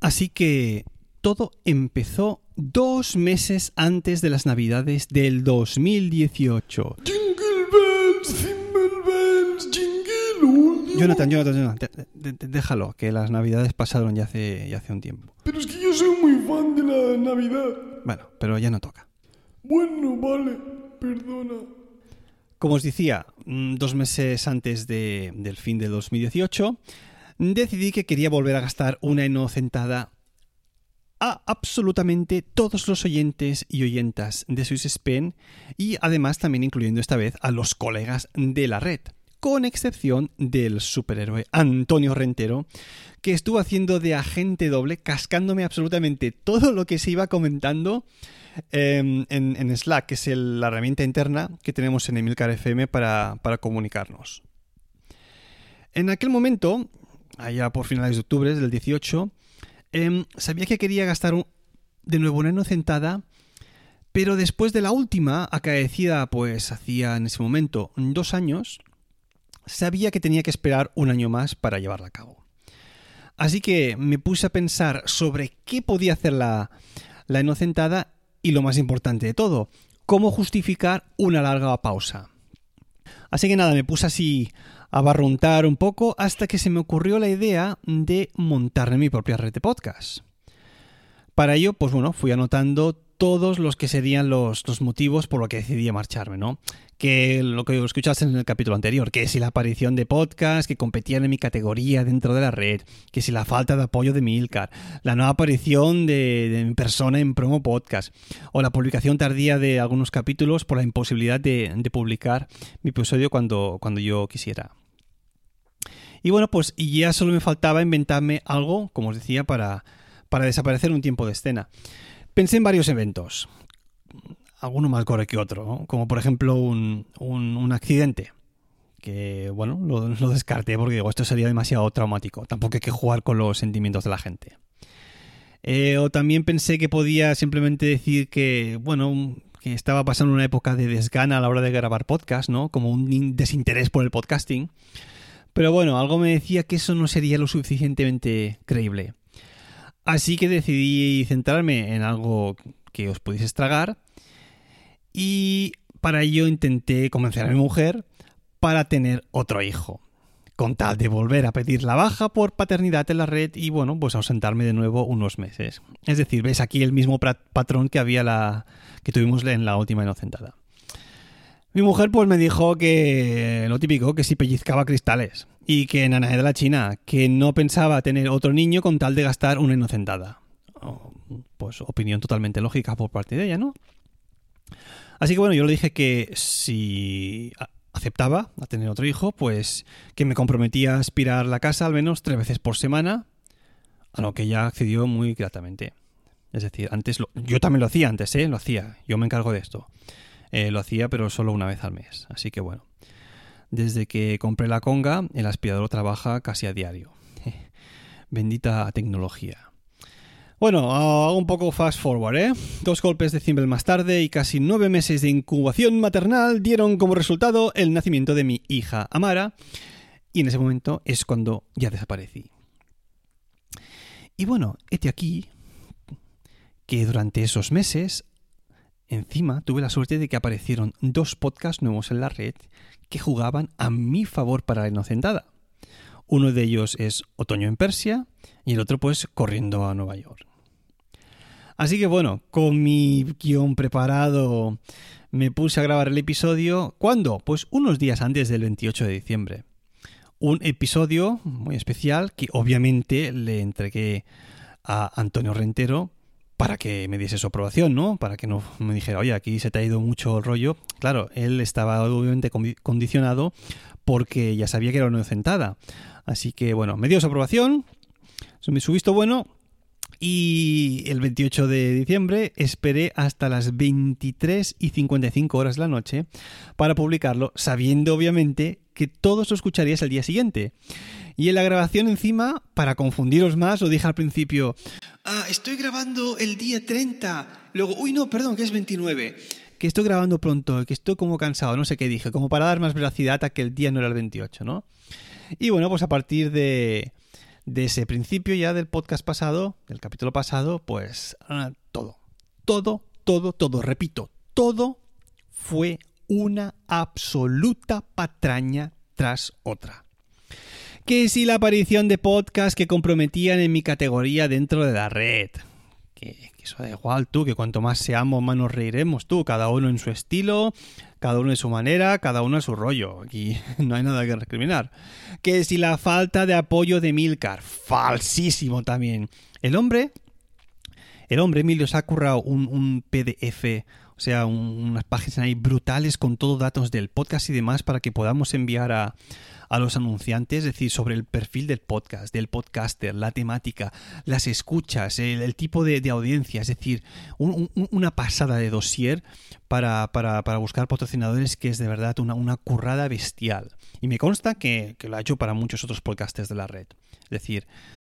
Así que todo empezó dos meses antes de las navidades del 2018. Jingle bells, jingle bells, jingle Jonathan, Jonathan, Jonathan, déjalo, que las navidades pasaron ya hace, ya hace un tiempo. Pero es que yo soy muy fan de la Navidad. Bueno, pero ya no toca. Bueno, vale, perdona. Como os decía, mm, dos meses antes de, del fin de 2018, decidí que quería volver a gastar una inocentada a absolutamente todos los oyentes y oyentas de Swiss Spain y además también incluyendo esta vez a los colegas de la red, con excepción del superhéroe Antonio Rentero, que estuvo haciendo de agente doble, cascándome absolutamente todo lo que se iba comentando en, en, Slack, que es la herramienta interna que tenemos en Emilcar FM para, para comunicarnos. En aquel momento, allá por finales de octubre del 18, Em, sabía que quería gastar de nuevo una inocentada, pero después de la última, acaecida pues hacía en ese momento dos años, sabía que tenía que esperar un año más para llevarla a cabo. Así que me puse a pensar sobre qué podía hacer la, la inocentada y lo más importante de todo, cómo justificar una larga pausa. Así que nada, me puse así a barruntar un poco hasta que se me ocurrió la idea de montarme mi propia red de podcast. Para ello, pues bueno, fui anotando todos los que serían los, motivos por los que decidí marcharme, ¿no? Que lo que escuchaste en el capítulo anterior, que si la aparición de podcasts que competían en mi categoría dentro de la red, que si la falta de apoyo de Milcar, la nueva aparición de, mi persona en promo podcast, o la publicación tardía de algunos capítulos por la imposibilidad de, de publicar mi episodio cuando, cuando yo quisiera. Y bueno, pues ya solo me faltaba inventarme algo, como os decía, para, para desaparecer un tiempo de escena. Pensé en varios eventos, alguno más gore que otro, como por ejemplo un, un, accidente, que bueno, lo, lo, descarté porque digo, esto sería demasiado traumático, tampoco hay que jugar con los sentimientos de la gente. Eh, o también pensé que podía simplemente decir que, bueno, que estaba pasando una época de desgana a la hora de grabar podcast, ¿no? Como un desinterés por el podcasting. Pero bueno, algo me decía que eso no sería lo suficientemente creíble. Así que decidí centrarme en algo que os pudiese tragar y para ello intenté convencer a mi mujer para tener otro hijo, con tal de volver a pedir la baja por paternidad en la red y bueno, pues ausentarme de nuevo unos meses. Es decir, ves aquí el mismo patrón que había la que tuvimos en la última inocentada. Mi mujer pues me dijo que lo típico, que si pellizcaba cristales y que en de la China, que no pensaba tener otro niño con tal de gastar una inocentada. Oh, pues opinión totalmente lógica por parte de ella, ¿no? Así que bueno, yo le dije que si aceptaba a tener otro hijo, pues que me comprometía a aspirar la casa al menos tres veces por semana, a lo que ella accedió muy gratamente. Es decir, antes lo, yo también lo hacía antes, ¿eh? Lo hacía, yo me encargo de esto. Eh, lo hacía, pero solo una vez al mes. Así que bueno. Desde que compré la conga, el aspirador trabaja casi a diario. Bendita tecnología. Bueno, hago un poco fast forward, ¿eh? Dos golpes de cimbel más tarde y casi nueve meses de incubación maternal dieron como resultado el nacimiento de mi hija Amara, y en ese momento es cuando ya desaparecí. Y bueno, este aquí que durante esos meses, encima tuve la suerte de que aparecieron dos podcasts nuevos en la red que jugaban a mi favor para la inocentada. Uno de ellos es Otoño en Persia y el otro pues Corriendo a Nueva York. Así que bueno, con mi guion preparado me puse a grabar el episodio. ¿Cuándo? Pues unos días antes del 28 de diciembre. Un episodio muy especial que obviamente le entregué a Antonio Rentero para que me diese su aprobación, ¿no? Para que no me dijera, oye, aquí se te ha ido mucho el rollo. Claro, él estaba obviamente condicionado porque ya sabía que era una inocentada. Así que bueno, me dio su aprobación, su visto bueno y el 28 de diciembre esperé hasta las 23 y 55 horas de la noche para publicarlo, sabiendo obviamente que todos lo escucharíais al día siguiente. Y en la grabación encima, para confundiros más, lo dije al principio, ah, estoy grabando el día 30. Luego, uy, no, perdón, que es 29. Que estoy grabando pronto, que estoy como cansado, no sé qué dije, como para dar más veracidad a que el día no era el 28, ¿no? Y bueno, pues a partir de, de ese principio ya del podcast pasado, del capítulo pasado, pues ah, todo, todo, todo, todo, repito, todo fue una absoluta patraña tras otra. Que si la aparición de podcasts que comprometían en mi categoría dentro de la red, que, eso da igual tú, que cuanto más seamos, más nos reiremos tú, cada uno en su estilo, cada uno en su manera, cada uno en su rollo. Aquí no hay nada que recriminar. Que si la falta de apoyo de Milcar, falsísimo también. El hombre, el hombre Emilio se ha currado un, PDF o sea, unas páginas ahí brutales con todos datos del podcast y demás para que podamos enviar a, a los anunciantes, es decir, sobre el perfil del podcast, del podcaster, la temática, las escuchas, el, tipo de, audiencia, es decir, una pasada de dossier para, buscar patrocinadores que es de verdad una, una currada bestial. Y me consta que, que lo ha hecho para muchos otros podcasters de la red. Es decir,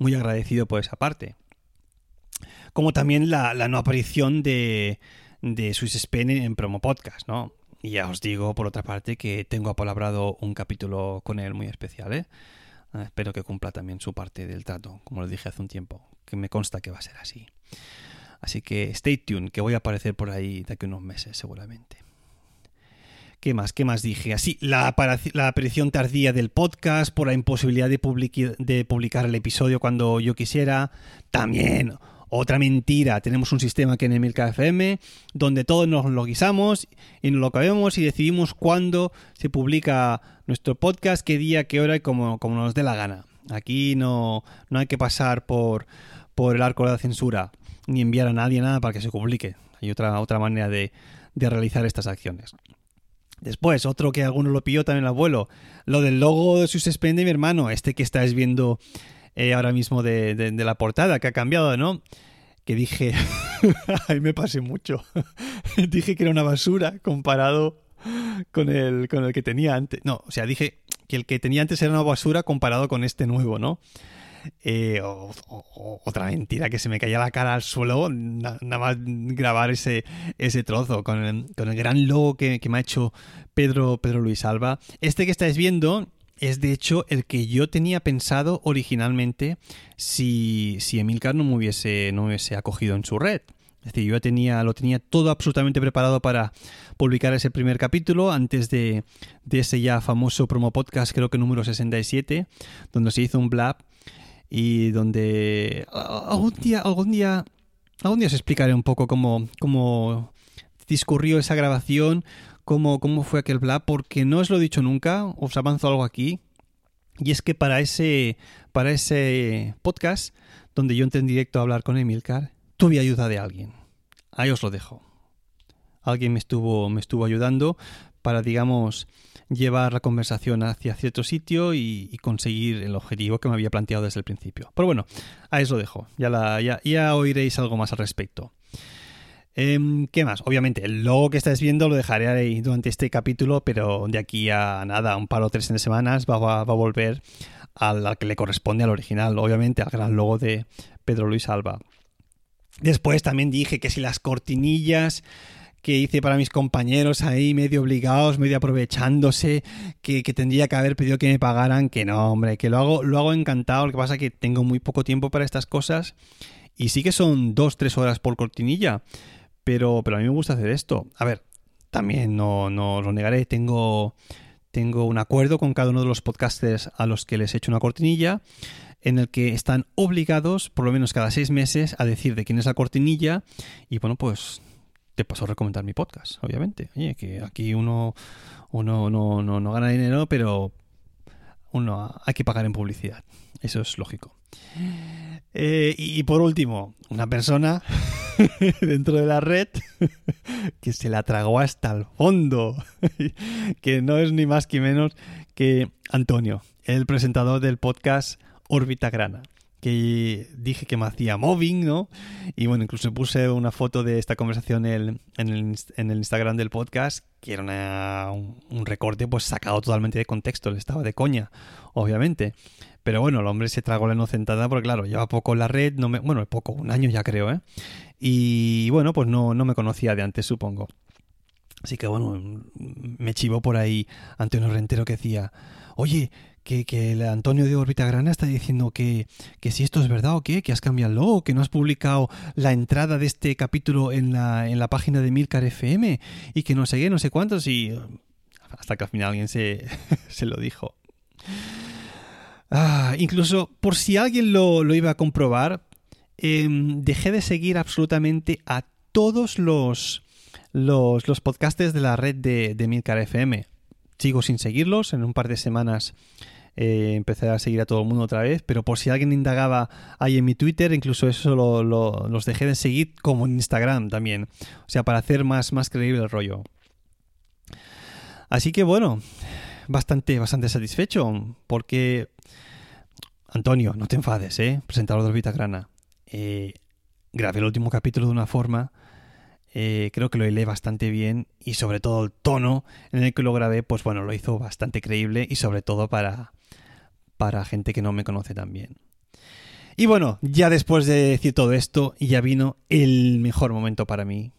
Muy agradecido por esa parte. Como también la, la no aparición de, de Swiss Spain en Promo Podcast, ¿no? Y ya os digo, por otra parte, que tengo apalabrado un capítulo con él muy especial, ¿eh? Ah, espero que cumpla también su parte del trato, como lo dije hace un tiempo, que me consta que va a ser así. Así que stay tuned, que voy a aparecer por ahí de aquí unos meses seguramente. ¿Qué más? ¿Qué más dije? Así, la, aparición tardía del podcast por la imposibilidad de, publicar el episodio cuando yo quisiera. También otra mentira, tenemos un sistema que en Emil FM donde todos nos lo guisamos y nos lo cabemos y decidimos cuándo se publica nuestro podcast, qué día, qué hora y como, nos dé la gana. Aquí no, no hay que pasar por, por el arco de la censura ni enviar a nadie nada para que se publique. Hay otra, otra manera de realizar estas acciones. Después, otro que alguno lo pilló también el abuelo, lo del logo de su suspende mi hermano, este que estáis viendo eh, ahora mismo de, de, la portada, que ha cambiado, ¿no? Que dije, ahí me pasé mucho, dije que era una basura comparado con el, con el que tenía antes. No, o sea, dije que el que tenía antes era una basura comparado con este nuevo, ¿no? Eh, otra mentira que se me caía la cara al suelo nada más grabar ese, ese trozo con el, con el gran logo que, que, me ha hecho Pedro, Pedro Luis Alba. Este que estáis viendo es de hecho el que yo tenía pensado originalmente si, si Emilcar no me, hubiese, no hubiese acogido en su red. Es decir, yo tenía, lo tenía todo absolutamente preparado para publicar ese primer capítulo antes de, de ese ya famoso promo podcast, creo que número 67, donde se hizo un blab y donde algún día, algún día, algún día os explicaré un poco cómo, cómo discurrió esa grabación, cómo, cómo fue aquel blab, porque no os lo he dicho nunca, os avanzo algo aquí. Y es que para ese, para ese podcast, donde yo entré en directo a hablar con Emilcar, tuve ayuda de alguien. Ahí os lo dejo. Alguien me estuvo, me estuvo ayudando para, digamos, llevar la conversación hacia cierto sitio y, conseguir el objetivo que me había planteado desde el principio. Pero bueno, os lo dejo. Ya, ya, ya oiréis algo más al respecto. Em, ¿Qué más? Obviamente, el logo que estáis viendo lo dejaré ahí durante este capítulo, pero de aquí a nada, un par o tres semanas va a volver al, al, que le corresponde al original, obviamente, al gran logo de Pedro Luis Alba. Después también dije que si las cortinillas que hice para mis compañeros ahí, medio obligados, medio aprovechándose, que, que, tendría que haber pedido que me pagaran, que no, hombre, que lo hago, lo hago encantado, lo que pasa es que tengo muy poco tiempo para estas cosas y sí que son dos, tres horas por cortinilla, pero, pero a mí me gusta hacer esto. A ver, también no, no lo negaré, tengo, tengo un acuerdo con cada uno de los podcasters a los que les he hecho una cortinilla en el que están obligados, por lo menos cada seis meses, a decir de quién es la cortinilla y bueno, pues te paso a recomendar mi podcast, obviamente. Oye, que aquí uno, uno no, no, no gana dinero, pero uno hay que pagar en publicidad. Eso es lógico. Eh, y por último, una persona dentro de la red que se la tragó hasta el fondo, que no es ni más que menos que Antonio, el presentador del podcast Órbita Grana que dije que me hacía mobbing, ¿no? Y bueno, incluso puse una foto de esta conversación en el, en el Instagram del podcast, que era un, recorte pues sacado totalmente de contexto, le estaba de coña, obviamente. Pero bueno, el hombre se tragó la inocentada porque claro, lleva poco en la red, no me, bueno, poco, un año ya creo, ¿eh? Y bueno, pues no, no me conocía de antes, supongo. Así que bueno, me chivó por ahí Antonio Rentero que decía, oye, que, el Antonio de Órbita Grana está diciendo que, que, si esto es verdad o qué, que has cambiado el logo, que no has publicado la entrada de este capítulo en la, en la página de Milcar FM y que no sé qué, no sé cuántos y hasta que al final alguien se, se lo dijo. Ah, incluso por si alguien lo, lo iba a comprobar, em, dejé de seguir absolutamente a todos los, los, los podcasters de la red de, de Milcar FM. Sigo sin seguirlos, en un par de semanas eh, empecé a seguir a todo el mundo otra vez, pero por si alguien indagaba ahí en mi Twitter, incluso eso lo, los dejé de seguir como en Instagram también, o sea, para hacer más, más creíble el rollo. Así que bueno, bastante, bastante satisfecho, porque Antonio, no te enfades, ¿eh? presentador de Orbita Grana. Eh, grabé el último capítulo de una forma eh, creo que lo hilé bastante bien y sobre todo el tono en el que lo grabé, pues bueno, lo hizo bastante creíble y sobre todo para, para gente que no me conoce tan bien. Y bueno, ya después de decir todo esto, ya vino el mejor momento para mí,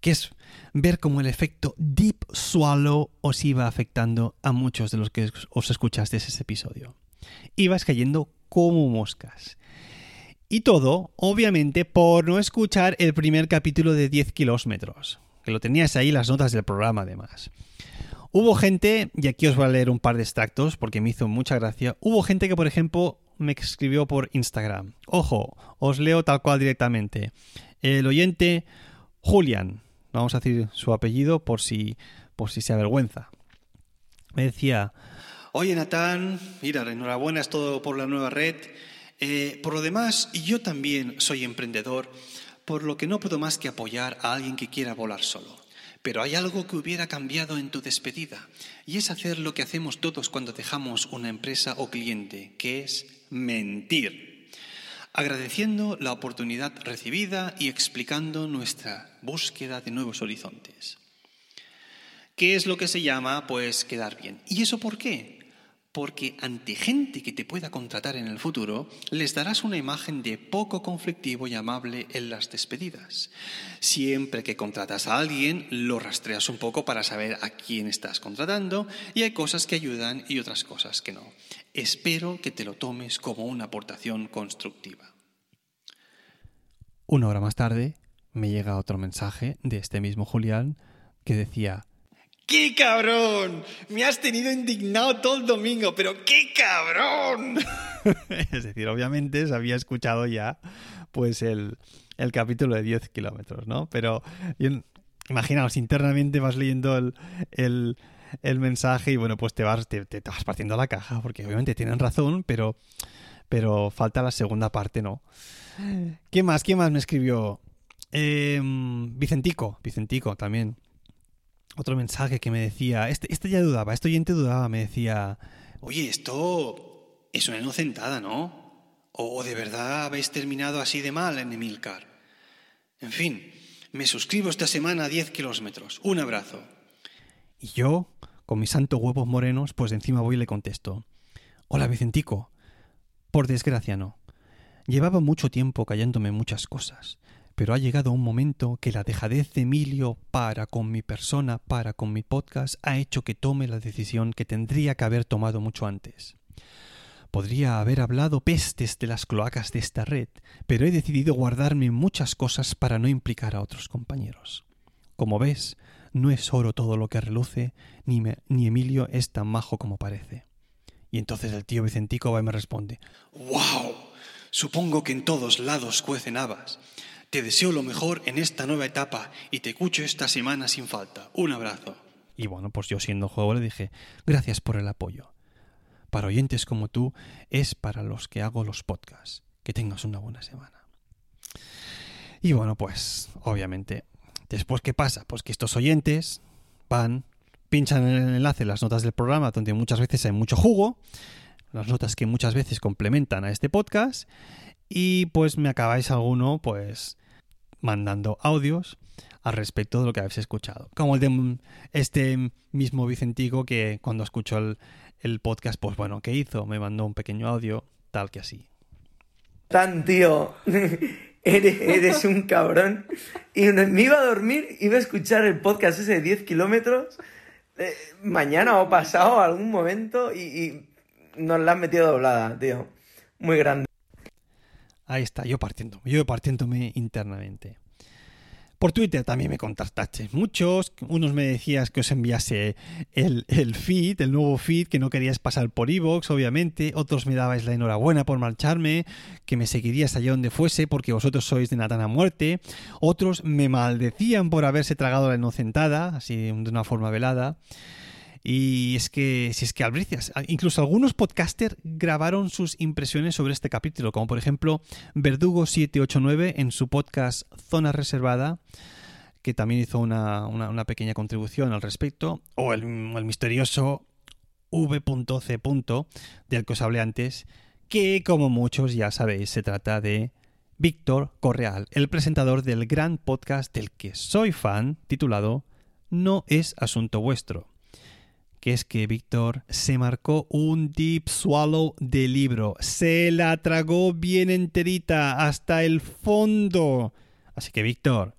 que es ver cómo el efecto Deep Swallow os iba afectando a muchos de los que os escuchaste ese episodio. Ibas cayendo como moscas. Y todo, obviamente, por no escuchar el primer capítulo de 10 kilómetros, que lo tenías ahí las notas del programa además. Hubo gente, y aquí os voy a leer un par de extractos porque me hizo mucha gracia, hubo gente que por ejemplo me escribió por Instagram. Ojo, os leo tal cual directamente. El oyente Julian, vamos a decir su apellido por si, por si se avergüenza. Me decía, oye Natán, mira, enhorabuena es todo por la nueva red. Eh, por lo demás, yo también soy emprendedor, por lo que no puedo más que apoyar a alguien que quiera volar solo. Pero hay algo que hubiera cambiado en tu despedida, y es hacer lo que hacemos todos cuando dejamos una empresa o cliente, que es mentir. Agradeciendo la oportunidad recibida y explicando nuestra búsqueda de nuevos horizontes. ¿Qué es lo que se llama, pues, quedar bien? ¿Y eso por qué? Porque ante gente que te pueda contratar en el futuro, les darás una imagen de poco conflictivo y amable en las despedidas. Siempre que contratas a alguien, lo rastreas un poco para saber a quién estás contratando y hay cosas que ayudan y otras cosas que no. Espero que te lo tomes como una aportación constructiva. Una hora más tarde me llega otro mensaje de este mismo Julián que decía, ¡Qué cabrón! Me has tenido indignado todo el domingo, pero ¡qué cabrón! es decir, obviamente se había escuchado ya pues el, el capítulo de 10 kilómetros, ¿no? Pero imaginaos, internamente vas leyendo el, el, el mensaje y bueno, pues te vas, te, te vas partiendo la caja, porque obviamente tienen razón, pero, pero falta la segunda parte, ¿no? ¿Qué más? ¿Quién más me escribió? Eh, Vicentico, Vicentico también. Otro mensaje que me decía, este, este ya dudaba, este oyente dudaba, me decía, oye, esto es una inocentada, ¿no? ¿O de verdad habéis terminado así de mal en Emilcar? En fin, me suscribo esta semana a 10 kilómetros. Un abrazo. Y yo, con mis santos huevos morenos, pues encima voy y le contesto. Hola, Vicentico. Por desgracia no. Llevaba mucho tiempo callándome muchas cosas, pero ha llegado un momento que la dejadez de Emilio para con mi persona, para con mi podcast, ha hecho que tome la decisión que tendría que haber tomado mucho antes. Podría haber hablado pestes de las cloacas de esta red, pero he decidido guardarme muchas cosas para no implicar a otros compañeros. Como ves, no es oro todo lo que reluce, ni, ni Emilio es tan majo como parece. Y entonces el tío Vicentico va y me responde, ¡Wow! Supongo que en todos lados cuecen habas. Te deseo lo mejor en esta nueva etapa y te escucho esta semana sin falta. Un abrazo. Y bueno, pues yo siendo juego le dije, gracias por el apoyo. Para oyentes como tú es para los que hago los podcasts. Que tengas una buena semana. Y bueno, pues obviamente, después ¿qué pasa? Pues que estos oyentes van, pinchan en el enlace las notas del programa, donde muchas veces hay mucho jugo, las notas que muchas veces complementan a este podcast, y pues me acabáis alguno, pues, mandando audios al respecto de lo que habéis escuchado. Como el de este mismo Vicentico que cuando escuchó el, el podcast, pues bueno, ¿qué hizo? Me mandó un pequeño audio, tal que así. Tan tío, eres, eres un cabrón. Y me iba a dormir, iba a escuchar el podcast ese de 10 kilómetros eh, mañana o pasado, algún momento, y, y nos la han metido doblada, tío. Muy grande. Ahí está, yo partiéndome, yo partiéndome internamente. Por Twitter también me contactasteis muchos. Unos me decías que os enviase el, el feed, el nuevo feed, que no queríais pasar por iVoox, obviamente. Otros me dabais la enhorabuena por marcharme, que me seguirías allá donde fuese porque vosotros sois de Natana Muerte. Otros me maldecían por haberse tragado la inocentada, así de una forma velada. Y es que, si es que albricias, incluso algunos podcasters grabaron sus impresiones sobre este capítulo, como por ejemplo Verdugo789 en su podcast Zona Reservada, que también hizo una, una, una pequeña contribución al respecto, o el, el misterioso V.C. del que os hablé antes, que como muchos ya sabéis se trata de Víctor Correal, el presentador del gran podcast del que soy fan, titulado No es asunto vuestro que es que Víctor se marcó un deep swallow de libro. Se la tragó bien enterita hasta el fondo. Así que Víctor,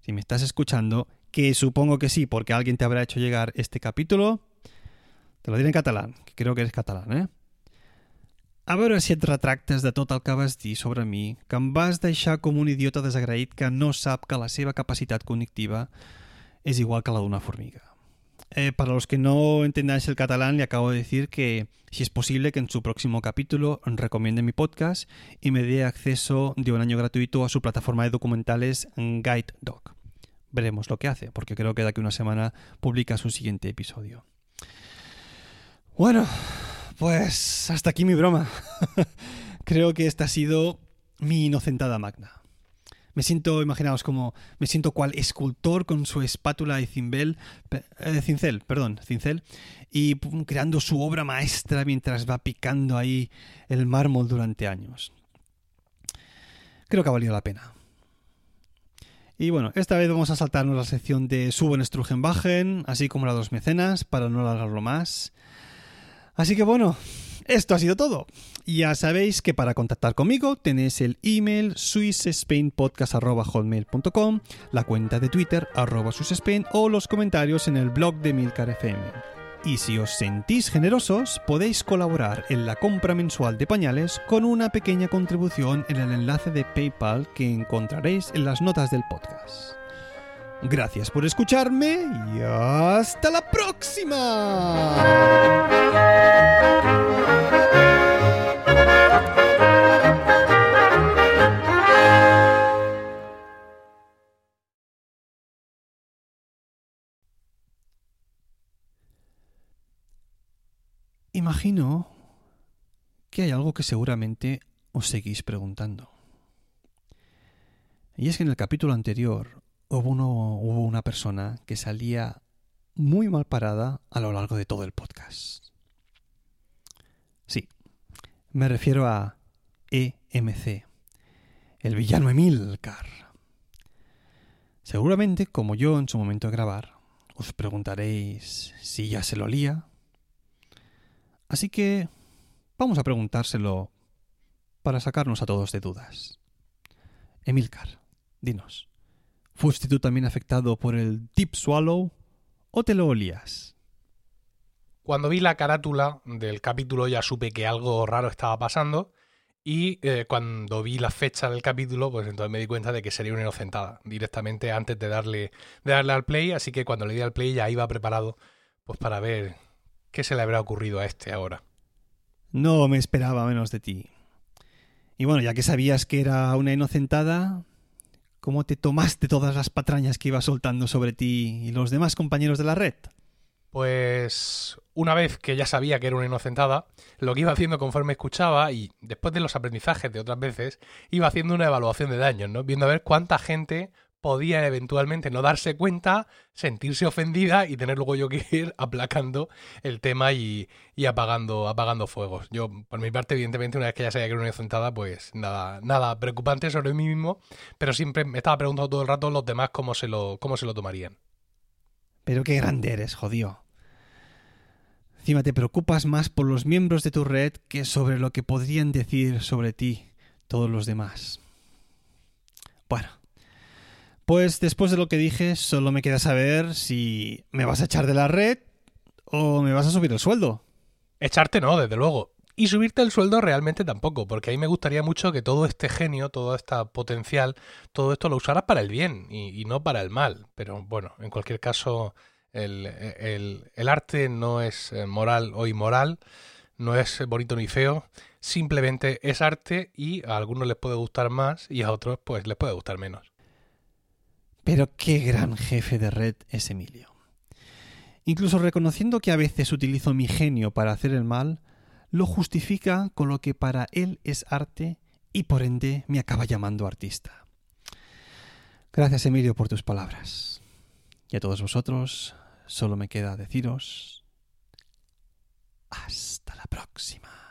si me estás escuchando, que supongo que sí, porque alguien te habrá hecho llegar este capítulo, te lo diré en catalán, que creo que eres catalán, eh? A veure si et retractes de tot el que vas dir sobre mi, que em vas deixar com un idiota desagraït que no sap que la seva capacitat cognitiva és igual que la d'una formiga. Eh, para los que no entendáis el catalán, le acabo de decir que si es posible que en su próximo capítulo recomiende mi podcast y me dé acceso de un año gratuito a su plataforma de documentales Guide Dog. Veremos lo que hace, porque creo que de aquí a una semana publica su siguiente episodio. Bueno, pues hasta aquí mi broma. creo que esta ha sido mi inocentada magna. Me siento, imaginaos, como me siento cual escultor con su espátula y cimbel, eh, cincel, perdón, cincel, y creando su obra maestra mientras va picando ahí el mármol durante años. Creo que ha valido la pena. Y bueno, esta vez vamos a saltarnos la sección de Suben Strugenbachen, así como la de los mecenas, para no alargarlo más. Así que bueno, esto ha sido todo. Ya sabéis que para contactar conmigo tenéis el email swissspainpodcast.com, la cuenta de Twitter arroba swissspain o los comentarios en el blog de Milcar FM. Y si os sentís generosos, podéis colaborar en la compra mensual de pañales con una pequeña contribución en el enlace de PayPal que encontraréis en las notas del podcast. Gracias por escucharme y hasta la próxima. imagino que hay algo que seguramente os seguís preguntando. Y es que en el capítulo anterior hubo, hubo una persona que salía muy mal parada a lo largo de todo el podcast. Sí, me refiero a EMC, el villano Emilcar. Seguramente, como yo en su momento de grabar, os preguntaréis si ya se lo lía. Así que vamos a preguntárselo para sacarnos a todos de dudas. Emilcar, dinos, ¿fuiste tú también afectado por el Deep Swallow o te lo olías? Cuando vi la carátula del capítulo ya supe que algo raro estaba pasando y eh, cuando vi la fecha del capítulo, pues entonces me di cuenta de que sería una inocentada directamente antes de darle, de darle al play. Así que cuando le di al play ya iba preparado pues para ver qué se le habrá ocurrido a este ahora. No me esperaba menos de ti. Y bueno, ya que sabías que era una inocentada, ¿cómo te tomaste todas las patrañas que iba soltando sobre ti y los demás compañeros de la red? Pues una vez que ya sabía que era una inocentada, lo que iba haciendo conforme escuchaba y después de los aprendizajes de otras veces, iba haciendo una evaluación de daños, ¿no? Viendo a ver cuánta gente podía eventualmente no darse cuenta, sentirse ofendida y tener luego yo que ir aplacando el tema y, y, apagando, apagando fuegos. Yo, por mi parte, evidentemente, una vez que ya sabía que era una inocentada, pues nada, nada preocupante sobre mí mismo, pero siempre me estaba preguntando todo el rato los demás cómo se lo, cómo se lo tomarían. Pero qué grande eres, jodido. Encima te preocupas más por los miembros de tu red que sobre lo que podrían decir sobre ti todos los demás. Bueno, pues después de lo que dije, solo me queda saber si me vas a echar de la red o me vas a subir el sueldo. Echarte no, desde luego. Y subirte el sueldo realmente tampoco, porque ahí me gustaría mucho que todo este genio, todo este potencial, todo esto lo usaras para el bien y, no para el mal. Pero bueno, en cualquier caso, el, el, el, arte no es eh, moral o inmoral, no es bonito ni feo, simplemente es arte y a algunos les puede gustar más y a otros pues les puede gustar menos. Pero qué gran jefe de red es Emilio. Incluso reconociendo que a veces utilizo mi genio para hacer el mal, lo justifica con lo que para él es arte y por ende me acaba llamando artista. Gracias Emilio por tus palabras. Y a todos vosotros, solo me queda deciros hasta la próxima.